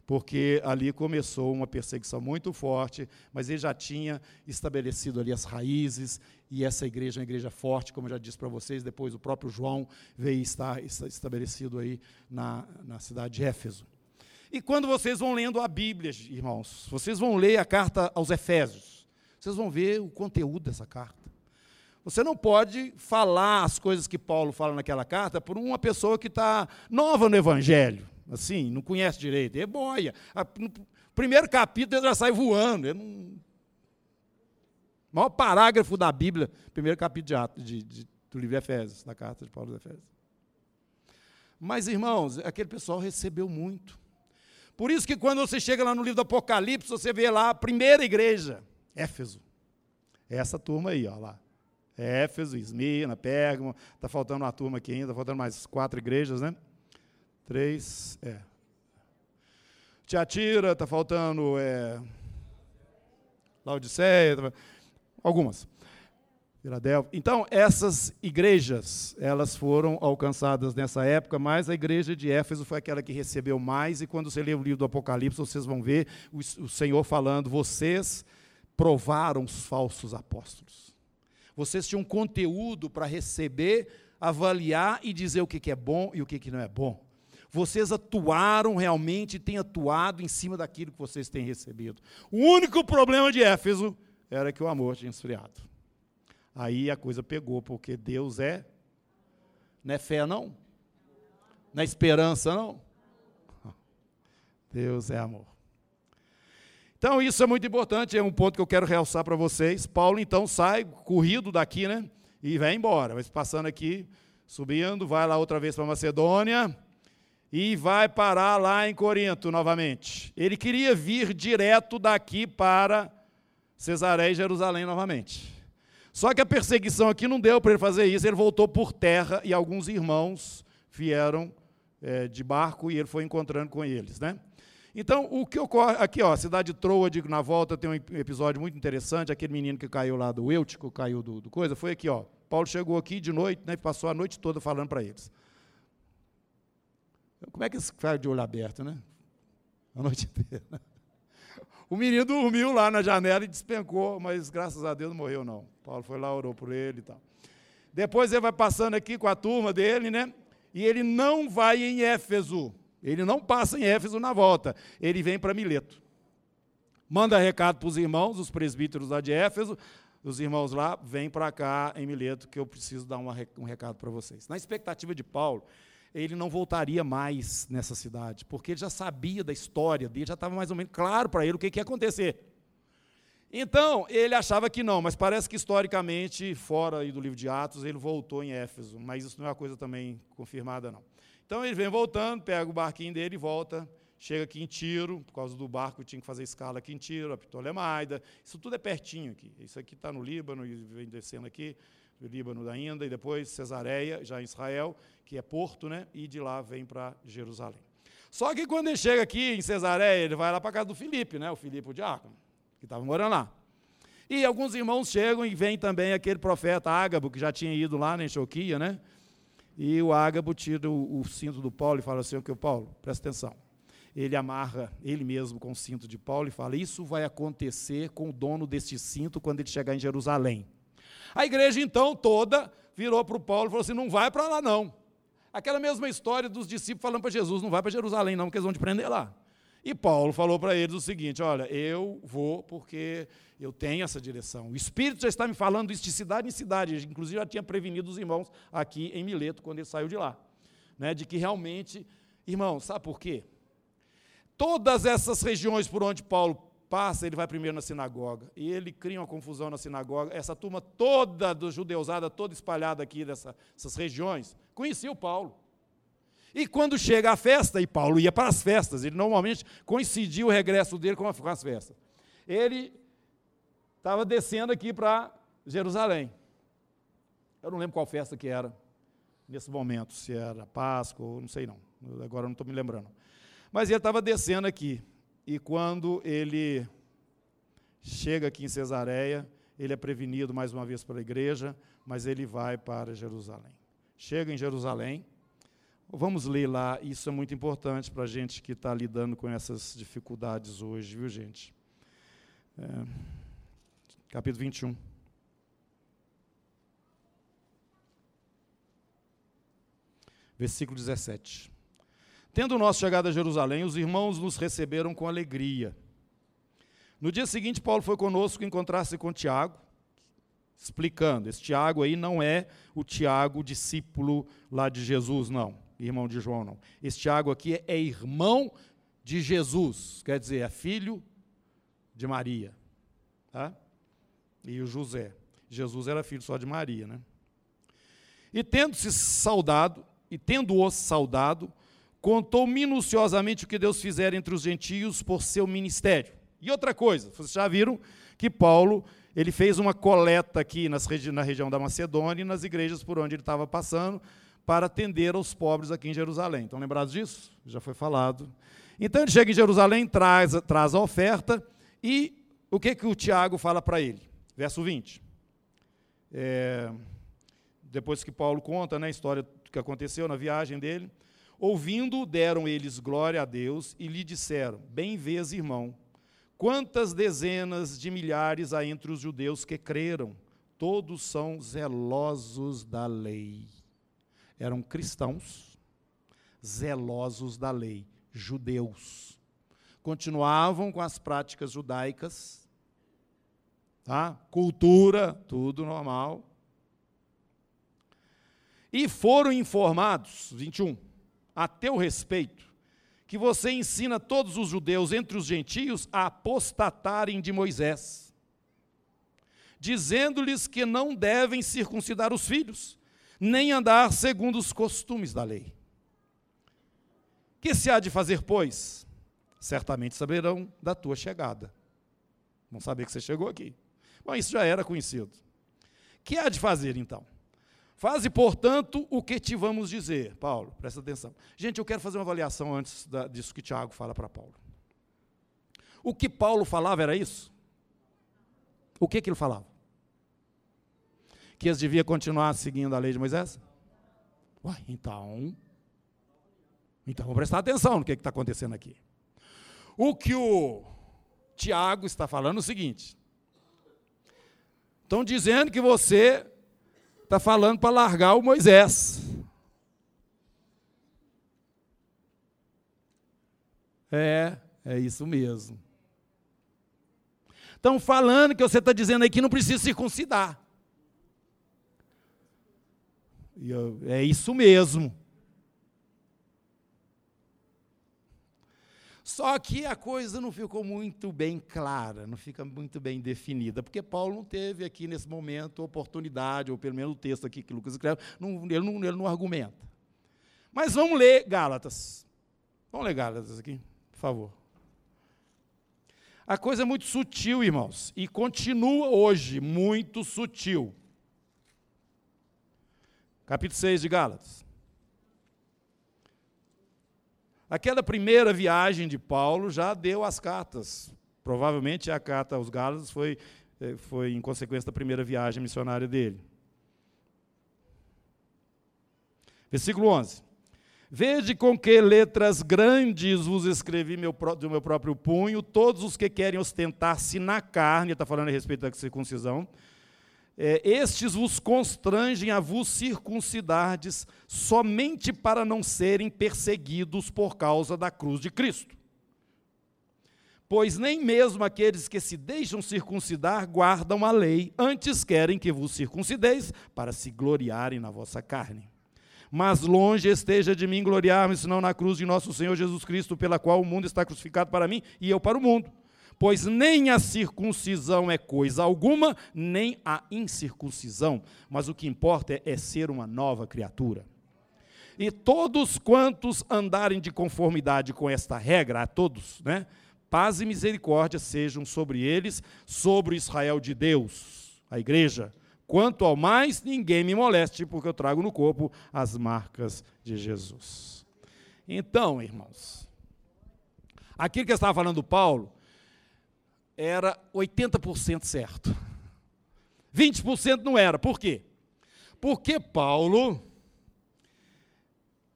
Porque ali começou uma perseguição muito forte, mas ele já tinha estabelecido ali as raízes, e essa igreja é uma igreja forte, como eu já disse para vocês, depois o próprio João veio estar estabelecido aí na, na cidade de Éfeso. E quando vocês vão lendo a Bíblia, irmãos, vocês vão ler a carta aos Efésios, vocês vão ver o conteúdo dessa carta. Você não pode falar as coisas que Paulo fala naquela carta por uma pessoa que está nova no Evangelho, assim, não conhece direito, é boia. No primeiro capítulo ele já sai voando. Não... O maior parágrafo da Bíblia, primeiro capítulo de, de, de, do livro de Efésios, da carta de Paulo de Efésios. Mas, irmãos, aquele pessoal recebeu muito. Por isso que quando você chega lá no livro do Apocalipse, você vê lá a primeira igreja. Éfeso. É essa turma aí, ó lá. Éfeso, Esmirna, Pérgamo. Está faltando uma turma aqui ainda, está faltando mais quatro igrejas, né? Três, é. Tiatira, está faltando é, Laodiceia, tá, algumas. Filadélfia. Então, essas igrejas, elas foram alcançadas nessa época, mas a igreja de Éfeso foi aquela que recebeu mais, e quando você lê o livro do Apocalipse, vocês vão ver o, o Senhor falando, vocês provaram os falsos apóstolos. Vocês tinham conteúdo para receber, avaliar e dizer o que é bom e o que não é bom. Vocês atuaram realmente, têm atuado em cima daquilo que vocês têm recebido. O único problema de Éfeso era que o amor tinha esfriado. Aí a coisa pegou, porque Deus é. Não é fé, não? Não é esperança, não? Deus é amor. Então, isso é muito importante, é um ponto que eu quero realçar para vocês. Paulo, então, sai corrido daqui, né? E vai embora. Vai passando aqui, subindo, vai lá outra vez para Macedônia e vai parar lá em Corinto novamente. Ele queria vir direto daqui para Cesareia e Jerusalém novamente. Só que a perseguição aqui não deu para ele fazer isso, ele voltou por terra e alguns irmãos vieram é, de barco e ele foi encontrando com eles, né? Então, o que ocorre aqui, ó, a cidade de Troa, digo, na volta tem um episódio muito interessante, aquele menino que caiu lá do Eutico, caiu do, do coisa, foi aqui, ó. Paulo chegou aqui de noite, né, passou a noite toda falando para eles. Como é que esse cara de olho aberto, né? A noite inteira. O menino dormiu lá na janela e despencou, mas graças a Deus não morreu, não. Paulo foi lá, orou por ele e tal. Depois ele vai passando aqui com a turma dele, né? E ele não vai em Éfeso. Ele não passa em Éfeso na volta, ele vem para Mileto. Manda recado para os irmãos, os presbíteros lá de Éfeso, os irmãos lá, vêm para cá em Mileto, que eu preciso dar uma, um recado para vocês. Na expectativa de Paulo, ele não voltaria mais nessa cidade, porque ele já sabia da história dele, já estava mais ou menos claro para ele o que, que ia acontecer. Então, ele achava que não, mas parece que historicamente, fora do livro de Atos, ele voltou em Éfeso, mas isso não é uma coisa também confirmada, não. Então ele vem voltando, pega o barquinho dele e volta, chega aqui em Tiro, por causa do barco tinha que fazer escala aqui em Tiro, a Ptolemaida, isso tudo é pertinho aqui. Isso aqui está no Líbano e vem descendo aqui, do Líbano ainda, e depois Cesareia, já em Israel, que é porto, né? E de lá vem para Jerusalém. Só que quando ele chega aqui em Cesareia, ele vai lá para casa do Filipe, né? O Filipe o diácono, que estava morando lá. E alguns irmãos chegam e vem também aquele profeta Ágabo, que já tinha ido lá na Enxoquia, né? E o Ágabo tira o, o cinto do Paulo e fala assim: que o Paulo, presta atenção. Ele amarra ele mesmo com o cinto de Paulo e fala: Isso vai acontecer com o dono deste cinto quando ele chegar em Jerusalém. A igreja então toda virou para o Paulo e falou assim: Não vai para lá não. Aquela mesma história dos discípulos falando para Jesus: Não vai para Jerusalém não, porque eles vão te prender lá. E Paulo falou para eles o seguinte: Olha, eu vou porque eu tenho essa direção. O Espírito já está me falando isso de cidade em cidade. Inclusive, já tinha prevenido os irmãos aqui em Mileto, quando ele saiu de lá. Né, de que realmente, irmãos, sabe por quê? Todas essas regiões por onde Paulo passa, ele vai primeiro na sinagoga. E ele cria uma confusão na sinagoga. Essa turma toda do judeusada, toda espalhada aqui dessas regiões, conhecia o Paulo. E quando chega a festa, e Paulo ia para as festas, ele normalmente coincidia o regresso dele com as festas. Ele estava descendo aqui para Jerusalém. Eu não lembro qual festa que era nesse momento, se era Páscoa não sei não. Agora não estou me lembrando. Mas ele estava descendo aqui. E quando ele chega aqui em Cesareia, ele é prevenido mais uma vez pela igreja, mas ele vai para Jerusalém. Chega em Jerusalém, vamos ler lá, isso é muito importante para a gente que está lidando com essas dificuldades hoje, viu gente? É, capítulo 21. Versículo 17. Tendo nós chegado a Jerusalém, os irmãos nos receberam com alegria. No dia seguinte, Paulo foi conosco encontrar-se com Tiago, explicando. Esse Tiago aí não é o Tiago, discípulo lá de Jesus, não, irmão de João, não. Esse Tiago aqui é, é irmão de Jesus, quer dizer, é filho de Maria. Tá? E o José. Jesus era filho só de Maria, né? E tendo-se saudado, e tendo-os saudado, contou minuciosamente o que Deus fizera entre os gentios por seu ministério. E outra coisa, vocês já viram que Paulo ele fez uma coleta aqui nas, na região da Macedônia e nas igrejas por onde ele estava passando para atender aos pobres aqui em Jerusalém. Estão lembrados disso? Já foi falado. Então ele chega em Jerusalém, traz, traz a oferta e o que, que o Tiago fala para ele? Verso 20. É, depois que Paulo conta né, a história que aconteceu na viagem dele, Ouvindo, deram eles glória a Deus e lhe disseram: Bem vês, irmão, quantas dezenas de milhares há entre os judeus que creram, todos são zelosos da lei. Eram cristãos, zelosos da lei, judeus. Continuavam com as práticas judaicas, tá? cultura, tudo normal. E foram informados, 21, a teu respeito, que você ensina todos os judeus entre os gentios a apostatarem de Moisés, dizendo-lhes que não devem circuncidar os filhos, nem andar segundo os costumes da lei. Que se há de fazer, pois? Certamente saberão da tua chegada. Vão saber que você chegou aqui. Bom, isso já era conhecido. Que há de fazer então? Faze, portanto, o que te vamos dizer. Paulo, presta atenção. Gente, eu quero fazer uma avaliação antes da, disso que Tiago fala para Paulo. O que Paulo falava era isso? O que, que ele falava? Que eles deviam continuar seguindo a lei de Moisés? Uai, então. Então vamos prestar atenção no que está acontecendo aqui. O que o Tiago está falando é o seguinte: estão dizendo que você está falando para largar o Moisés. É, é isso mesmo. Estão falando que você está dizendo aí que não precisa circuncidar. Eu, é isso mesmo. Só que a coisa não ficou muito bem clara, não fica muito bem definida, porque Paulo não teve aqui nesse momento oportunidade, ou pelo menos o texto aqui que Lucas escreve, não, ele, não, ele não argumenta. Mas vamos ler Gálatas. Vamos ler Gálatas aqui, por favor. A coisa é muito sutil, irmãos, e continua hoje muito sutil. Capítulo 6 de Gálatas. Aquela primeira viagem de Paulo já deu as cartas. Provavelmente a carta aos Gálatas foi, eh, foi em consequência da primeira viagem missionária dele. Versículo 11. Vede com que letras grandes vos escrevi meu, do meu próprio punho, todos os que querem ostentar-se na carne, está falando a respeito da circuncisão, é, estes vos constrangem a vos circuncidardes somente para não serem perseguidos por causa da cruz de Cristo. Pois nem mesmo aqueles que se deixam circuncidar guardam a lei, antes querem que vos circuncideis para se gloriarem na vossa carne. Mas longe esteja de mim gloriar-me, senão na cruz de nosso Senhor Jesus Cristo, pela qual o mundo está crucificado para mim e eu para o mundo pois nem a circuncisão é coisa alguma, nem a incircuncisão, mas o que importa é, é ser uma nova criatura. E todos quantos andarem de conformidade com esta regra, a todos, né? Paz e misericórdia sejam sobre eles, sobre o Israel de Deus, a igreja. Quanto ao mais, ninguém me moleste, porque eu trago no corpo as marcas de Jesus. Então, irmãos, aquilo que eu estava falando do Paulo era 80% certo. 20% não era. Por quê? Porque Paulo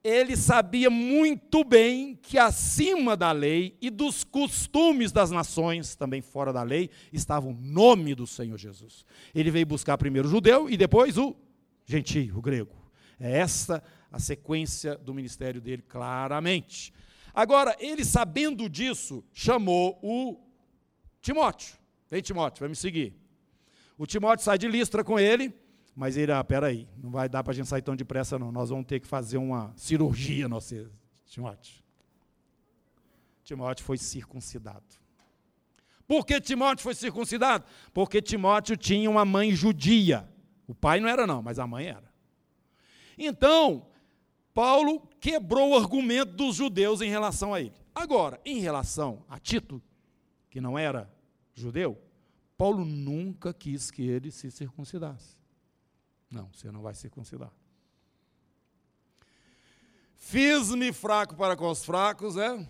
ele sabia muito bem que acima da lei e dos costumes das nações, também fora da lei, estava o nome do Senhor Jesus. Ele veio buscar primeiro o judeu e depois o gentio, o grego. É esta a sequência do ministério dele, claramente. Agora, ele sabendo disso, chamou o Timóteo. Vem, Timóteo, vai me seguir. O Timóteo sai de Listra com ele mas ele, ah, peraí, não vai dar para a gente sair tão depressa, não. Nós vamos ter que fazer uma cirurgia, nossa, Timóteo. Timóteo foi circuncidado. Por que Timóteo foi circuncidado? Porque Timóteo tinha uma mãe judia. O pai não era, não, mas a mãe era. Então, Paulo quebrou o argumento dos judeus em relação a ele. Agora, em relação a Tito, que não era judeu, Paulo nunca quis que ele se circuncidasse. Não, você não vai circuncidar. Fiz-me fraco para com os fracos, é?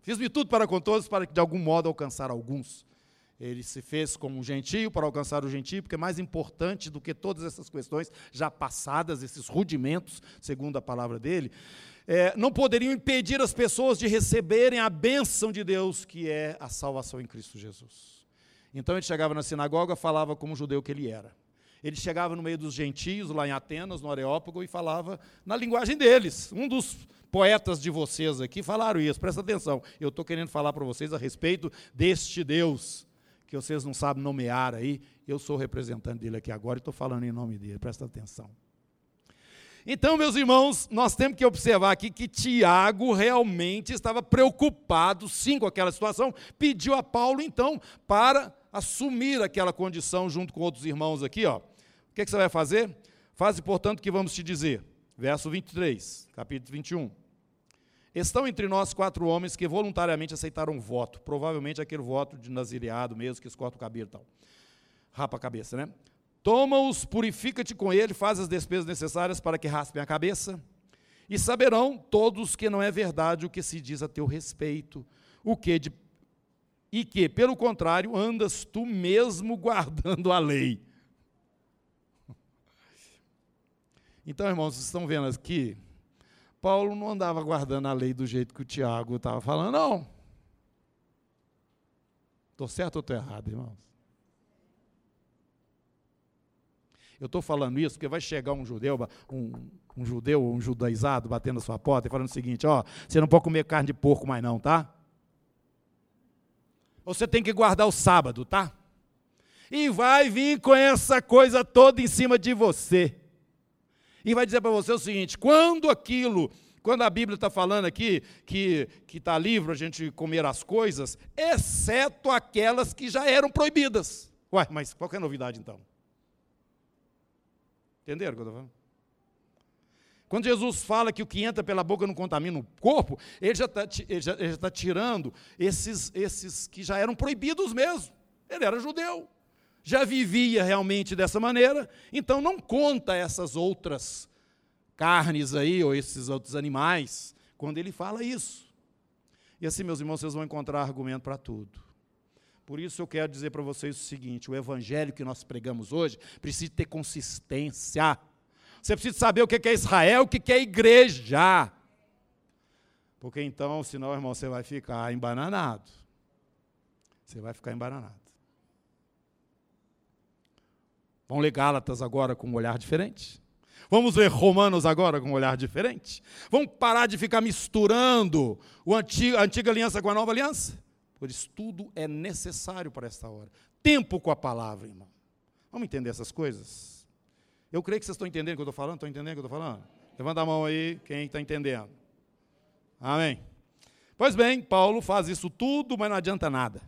Fiz-me tudo para com todos, para que de algum modo alcançar alguns. Ele se fez como um gentio para alcançar o gentio, porque é mais importante do que todas essas questões já passadas, esses rudimentos, segundo a palavra dele, é, não poderiam impedir as pessoas de receberem a bênção de Deus, que é a salvação em Cristo Jesus. Então ele chegava na sinagoga, falava como judeu que ele era. Ele chegava no meio dos gentios, lá em Atenas, no Areópago, e falava na linguagem deles. Um dos poetas de vocês aqui falaram isso, presta atenção. Eu estou querendo falar para vocês a respeito deste Deus, que vocês não sabem nomear aí. Eu sou representante dele aqui agora e estou falando em nome dele, presta atenção. Então, meus irmãos, nós temos que observar aqui que Tiago realmente estava preocupado, sim, com aquela situação, pediu a Paulo, então, para assumir aquela condição junto com outros irmãos aqui, ó. O que, é que você vai fazer? Faze, portanto, o que vamos te dizer. Verso 23, capítulo 21. Estão entre nós quatro homens que voluntariamente aceitaram um voto, provavelmente aquele voto de nazireado mesmo, que escorta o cabelo e tal. Rapa a cabeça, né? Toma-os, purifica-te com ele, faz as despesas necessárias para que raspem a cabeça, e saberão todos que não é verdade o que se diz a teu respeito, o que de, e que, pelo contrário, andas tu mesmo guardando a lei. Então, irmãos, vocês estão vendo aqui, Paulo não andava guardando a lei do jeito que o Tiago estava falando, não. Estou certo ou estou errado, irmãos? Eu estou falando isso porque vai chegar um judeu, um, um judeu, um judaizado, batendo na sua porta e falando o seguinte: ó, você não pode comer carne de porco mais não, tá? Você tem que guardar o sábado, tá? E vai vir com essa coisa toda em cima de você e vai dizer para você o seguinte: quando aquilo, quando a Bíblia está falando aqui que está livre a gente comer as coisas, exceto aquelas que já eram proibidas. Ué, mas qual é a novidade então? Entenderam o que eu estou falando? Quando Jesus fala que o que entra pela boca não contamina o corpo, ele já está tá tirando esses, esses que já eram proibidos mesmo. Ele era judeu já vivia realmente dessa maneira, então não conta essas outras carnes aí, ou esses outros animais, quando ele fala isso. E assim, meus irmãos, vocês vão encontrar argumento para tudo. Por isso eu quero dizer para vocês o seguinte: o evangelho que nós pregamos hoje precisa ter consistência. Você precisa saber o que é Israel, o que é igreja. Porque então, senão, irmão, você vai ficar embananado. Você vai ficar embananado. Vamos ler Gálatas agora com um olhar diferente. Vamos ver Romanos agora com um olhar diferente. Vamos parar de ficar misturando antigo, a antiga aliança com a nova aliança? Isso, tudo é necessário para esta hora. Tempo com a palavra, irmão. Vamos entender essas coisas? Eu creio que vocês estão entendendo o que eu estou falando. Estão entendendo o que eu estou falando? Levanta a mão aí, quem está entendendo. Amém. Pois bem, Paulo faz isso tudo, mas não adianta nada.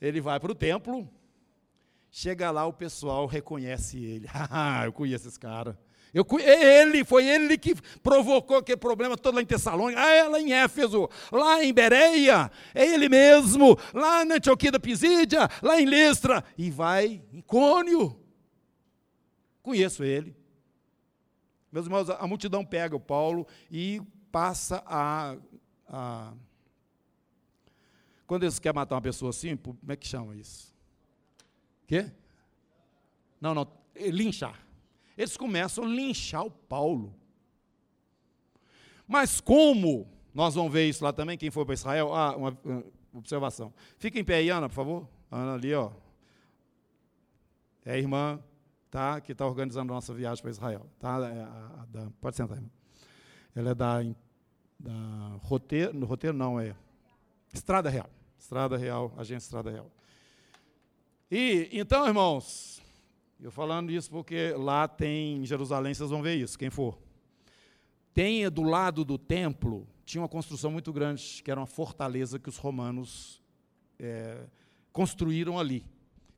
ele vai para o templo, Chega lá, o pessoal reconhece ele. Ah, eu conheço esse cara. Eu, é ele, foi ele que provocou aquele problema todo lá em Tessalônica, ah, é lá em Éfeso, lá em Bereia, é ele mesmo, lá na Antioquia da Pisídia, lá em Listra, e vai em Cônio. Conheço ele. Meus irmãos, a multidão pega o Paulo e passa a, a quando eles querem matar uma pessoa assim, como é que chama isso? Quê? Não, não, linchar. Eles começam a linchar o Paulo. Mas como nós vamos ver isso lá também, quem foi para Israel? Ah, uma, uma observação. Fica em pé aí, Ana, por favor. Ana ali, ó. É a irmã tá, que está organizando a nossa viagem para Israel. Tá? É a, a, da, pode sentar, irmã. Ela é da, da roteiro, no roteiro não, é Estrada Real. Estrada Real, agência Estrada Real. E, então, irmãos, eu falando isso porque lá tem, em Jerusalém, vocês vão ver isso, quem for. Tem do lado do templo, tinha uma construção muito grande, que era uma fortaleza que os romanos é, construíram ali.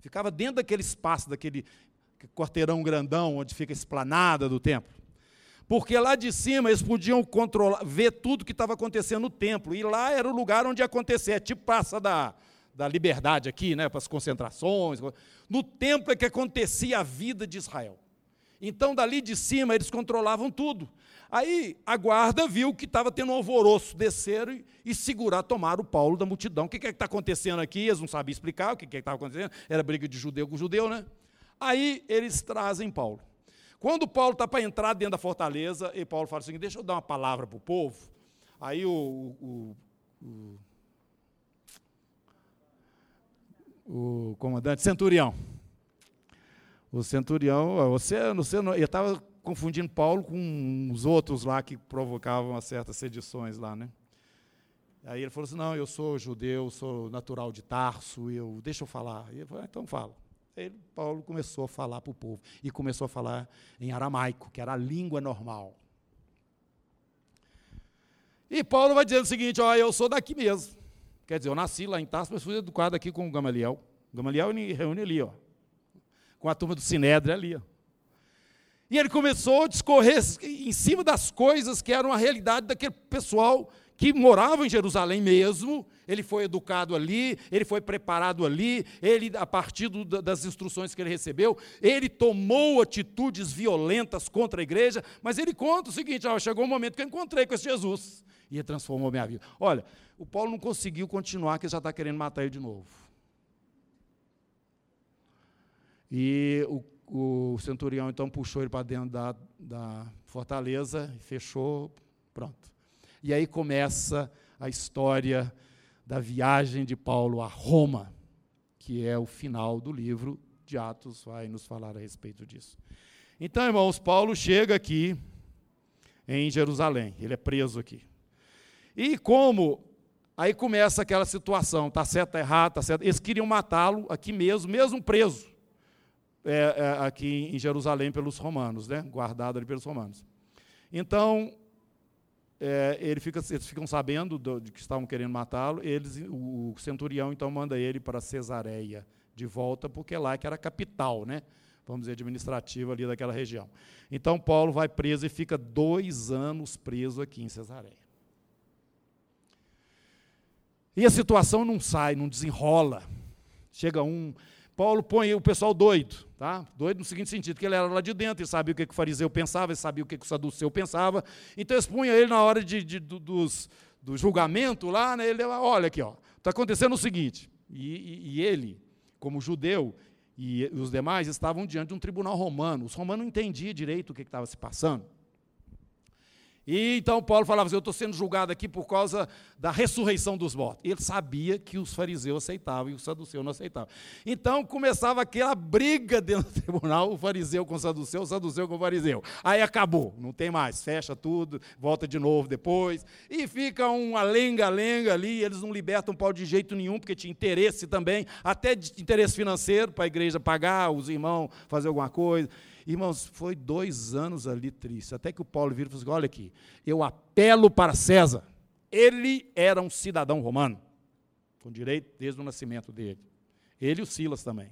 Ficava dentro daquele espaço, daquele quarteirão grandão, onde fica a esplanada do templo. Porque lá de cima eles podiam controlar, ver tudo que estava acontecendo no templo. E lá era o lugar onde ia acontecer, é tipo praça da, da liberdade aqui, né, para as concentrações. No templo é que acontecia a vida de Israel. Então, dali de cima, eles controlavam tudo. Aí a guarda viu que estava tendo um alvoroço, desceram e, e segurar, tomaram o Paulo da multidão. O que é está acontecendo aqui? Eles não sabiam explicar o que é estava acontecendo. Era briga de judeu com judeu, né? Aí eles trazem Paulo. Quando Paulo está para entrar dentro da fortaleza, e Paulo fala assim: deixa eu dar uma palavra para o povo. Aí o, o, o o comandante centurião. O centurião, você, você não, eu estava confundindo Paulo com os outros lá que provocavam certas sedições lá, né? Aí ele falou assim: "Não, eu sou judeu, sou natural de Tarso, eu deixa eu falar". E ele falou: ah, "Então fala". Aí Paulo começou a falar para o povo e começou a falar em aramaico, que era a língua normal. E Paulo vai dizendo o seguinte: ó, eu sou daqui mesmo. Quer dizer, eu nasci lá em Tarso, mas fui educado aqui com o Gamaliel. O Gamaliel reúne ali, ó, com a turma do Sinédrio ali. Ó. E ele começou a discorrer em cima das coisas que eram a realidade daquele pessoal que morava em Jerusalém mesmo. Ele foi educado ali, ele foi preparado ali, ele, a partir do, das instruções que ele recebeu, ele tomou atitudes violentas contra a igreja, mas ele conta o seguinte: ó, chegou um momento que eu encontrei com esse Jesus e transformou minha vida. Olha, o Paulo não conseguiu continuar, que já está querendo matar ele de novo. E o, o centurião então puxou ele para dentro da, da fortaleza, fechou, pronto. E aí começa a história da viagem de Paulo a Roma, que é o final do livro de Atos, vai nos falar a respeito disso. Então, irmãos, Paulo chega aqui em Jerusalém, ele é preso aqui. E como aí começa aquela situação, tá certo, tá errado, tá certo. Eles queriam matá-lo aqui mesmo, mesmo preso, é, é, aqui em Jerusalém pelos romanos, né? guardado ali pelos romanos. Então, é, ele fica, eles ficam sabendo do, de que estavam querendo matá-lo, eles, o centurião então manda ele para Cesareia de volta, porque lá que era a capital, né? vamos dizer, administrativa ali daquela região. Então Paulo vai preso e fica dois anos preso aqui em Cesareia. E a situação não sai, não desenrola. Chega um. Paulo põe o pessoal doido, tá? Doido no seguinte sentido, que ele era lá de dentro, ele sabia o que, que o fariseu pensava, ele sabia o que, que o saduceu pensava. Então eles punham ele na hora de, de do, dos, do julgamento lá, né? Ele olha aqui, ó, está acontecendo o seguinte. E, e, e ele, como judeu, e os demais estavam diante de um tribunal romano. Os romanos não entendiam direito o que estava se passando. E então Paulo falava assim: Eu estou sendo julgado aqui por causa da ressurreição dos mortos. Ele sabia que os fariseus aceitavam e os saduceus não aceitavam. Então começava aquela briga dentro do tribunal: o fariseu com o saduceu, o saduceu com o fariseu. Aí acabou, não tem mais, fecha tudo, volta de novo depois. E fica uma lenga-lenga ali. Eles não libertam Paulo de jeito nenhum, porque tinha interesse também, até de interesse financeiro para a igreja pagar, os irmãos fazer alguma coisa. Irmãos, foi dois anos ali triste, até que o Paulo vira e falou assim, olha aqui, eu apelo para César. Ele era um cidadão romano, com direito desde o nascimento dele. Ele e o Silas também.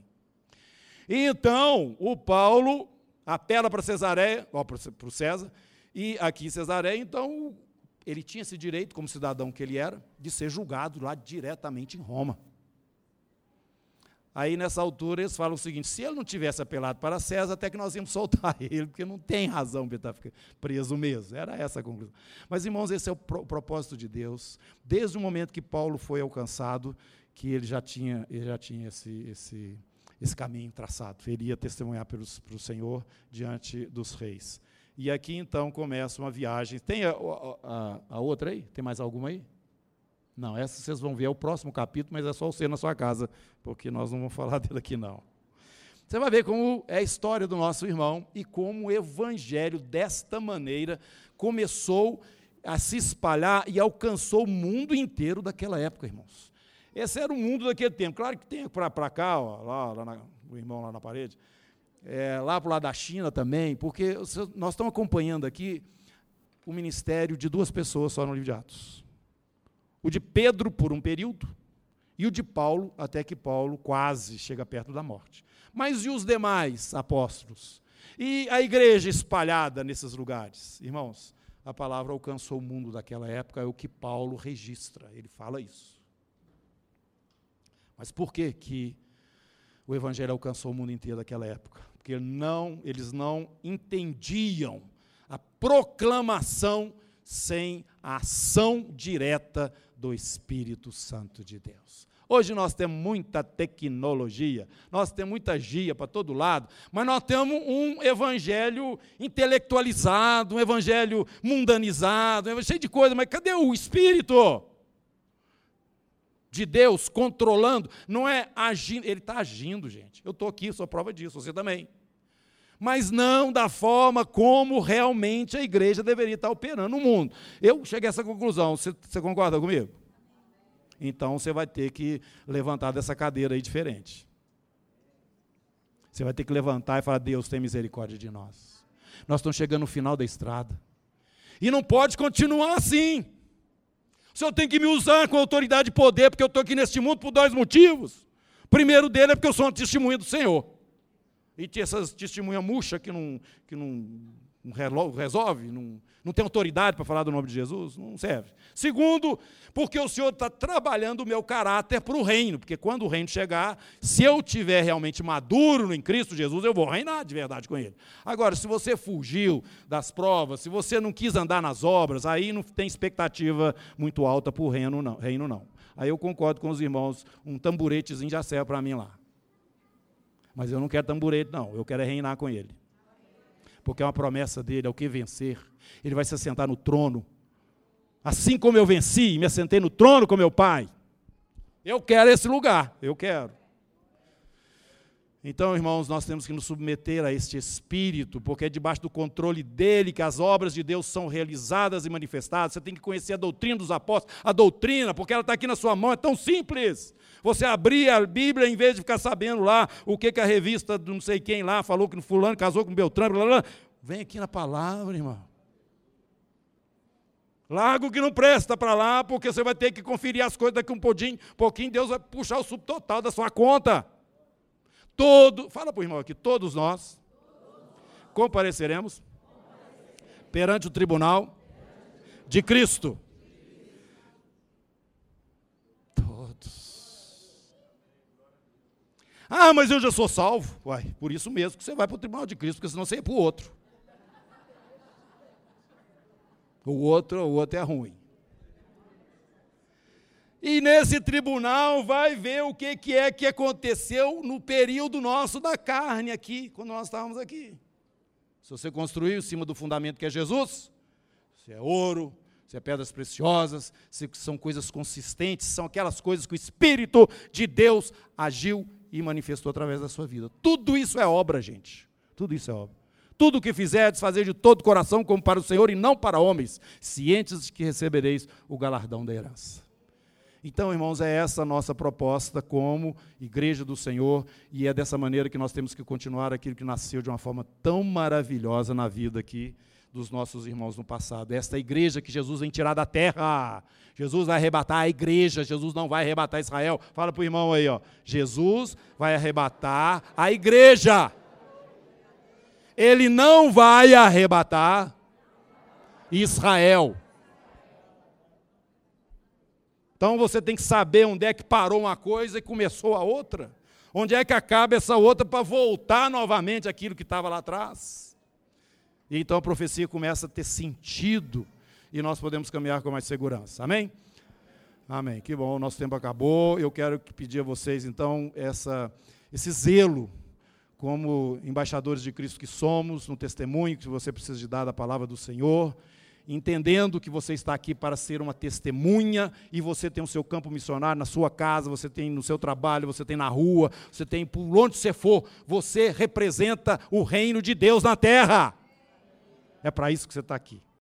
Então, o Paulo apela para Cesareia, para o César, e aqui Cesareia, então, ele tinha esse direito, como cidadão que ele era, de ser julgado lá diretamente em Roma. Aí, nessa altura, eles falam o seguinte: se ele não tivesse apelado para César, até que nós íamos soltar ele, porque não tem razão para estar preso mesmo. Era essa a conclusão. Mas, irmãos, esse é o propósito de Deus. Desde o momento que Paulo foi alcançado, que ele já tinha, ele já tinha esse, esse, esse caminho traçado. Ele ia testemunhar para o Senhor diante dos reis. E aqui, então, começa uma viagem. Tem a, a, a outra aí? Tem mais alguma aí? Não, essa vocês vão ver, é o próximo capítulo, mas é só você na sua casa, porque nós não vamos falar dele aqui, não. Você vai ver como é a história do nosso irmão e como o evangelho, desta maneira, começou a se espalhar e alcançou o mundo inteiro daquela época, irmãos. Esse era o mundo daquele tempo. Claro que tem para cá, ó, lá, lá na, o irmão lá na parede, é, lá para o lado da China também, porque nós estamos acompanhando aqui o ministério de duas pessoas só no livro de Atos o de Pedro por um período e o de Paulo até que Paulo quase chega perto da morte. Mas e os demais apóstolos? E a igreja espalhada nesses lugares? Irmãos, a palavra alcançou o mundo daquela época, é o que Paulo registra, ele fala isso. Mas por que que o evangelho alcançou o mundo inteiro daquela época? Porque não, eles não entendiam a proclamação sem a ação direta do Espírito Santo de Deus. Hoje nós temos muita tecnologia, nós temos muita gia para todo lado, mas nós temos um evangelho intelectualizado, um evangelho mundanizado, um evangelho cheio de coisa, mas cadê o Espírito? De Deus controlando, não é agindo, ele está agindo, gente. Eu estou aqui, sou prova disso, você também mas não da forma como realmente a igreja deveria estar operando no mundo. Eu cheguei a essa conclusão, você, você concorda comigo? Então você vai ter que levantar dessa cadeira aí diferente. Você vai ter que levantar e falar: Deus tem misericórdia de nós. Nós estamos chegando no final da estrada. E não pode continuar assim. O Senhor tem que me usar com autoridade e poder, porque eu estou aqui neste mundo por dois motivos. O primeiro dele é porque eu sou uma testemunha do Senhor. E tinha essas testemunhas murchas que não, que não, não resolve, não, não tem autoridade para falar do nome de Jesus, não serve. Segundo, porque o Senhor está trabalhando o meu caráter para o reino, porque quando o reino chegar, se eu tiver realmente maduro em Cristo Jesus, eu vou reinar de verdade com Ele. Agora, se você fugiu das provas, se você não quis andar nas obras, aí não tem expectativa muito alta para o reino não, reino, não. Aí eu concordo com os irmãos, um tamburetezinho já serve para mim lá. Mas eu não quero tamborete, não. Eu quero é reinar com ele. Porque é uma promessa dele, é o que vencer. Ele vai se assentar no trono. Assim como eu venci e me assentei no trono com meu pai. Eu quero esse lugar. Eu quero. Então, irmãos, nós temos que nos submeter a este Espírito, porque é debaixo do controle dele que as obras de Deus são realizadas e manifestadas. Você tem que conhecer a doutrina dos apóstolos, a doutrina, porque ela está aqui na sua mão, é tão simples. Você abrir a Bíblia em vez de ficar sabendo lá o que, que a revista não sei quem lá falou que no fulano casou com Beltrano, blá, blá. vem aqui na palavra, irmão. Larga o que não presta para lá, porque você vai ter que conferir as coisas daqui um pouquinho, pouquinho Deus vai puxar o subtotal da sua conta. Todo, fala para o irmão aqui, todos nós compareceremos perante o tribunal de Cristo. Ah, mas eu já sou salvo. Uai, por isso mesmo que você vai para o tribunal de Cristo, porque senão você ia para o outro. O outro, o outro é ruim. E nesse tribunal vai ver o que, que é que aconteceu no período nosso da carne aqui, quando nós estávamos aqui. Se você construiu em cima do fundamento que é Jesus, se é ouro, se é pedras preciosas, se são coisas consistentes, são aquelas coisas que o Espírito de Deus agiu e manifestou através da sua vida. Tudo isso é obra, gente. Tudo isso é obra. Tudo o que fizerdes, fazer de todo o coração, como para o Senhor e não para homens, cientes de que recebereis o galardão da herança. Então, irmãos, é essa a nossa proposta como igreja do Senhor, e é dessa maneira que nós temos que continuar aquilo que nasceu de uma forma tão maravilhosa na vida aqui dos nossos irmãos no passado. Esta igreja que Jesus vem tirar da terra. Jesus vai arrebatar a igreja, Jesus não vai arrebatar Israel. Fala para o irmão aí, ó. Jesus vai arrebatar a igreja. Ele não vai arrebatar Israel. Então você tem que saber onde é que parou uma coisa e começou a outra. Onde é que acaba essa outra para voltar novamente aquilo que estava lá atrás. E então a profecia começa a ter sentido e nós podemos caminhar com mais segurança. Amém? Amém. Que bom, o nosso tempo acabou. Eu quero pedir a vocês, então, essa, esse zelo, como embaixadores de Cristo que somos, no testemunho que você precisa de dar da palavra do Senhor, entendendo que você está aqui para ser uma testemunha e você tem o seu campo missionário na sua casa, você tem no seu trabalho, você tem na rua, você tem por onde você for, você representa o reino de Deus na terra. É para isso que você está aqui.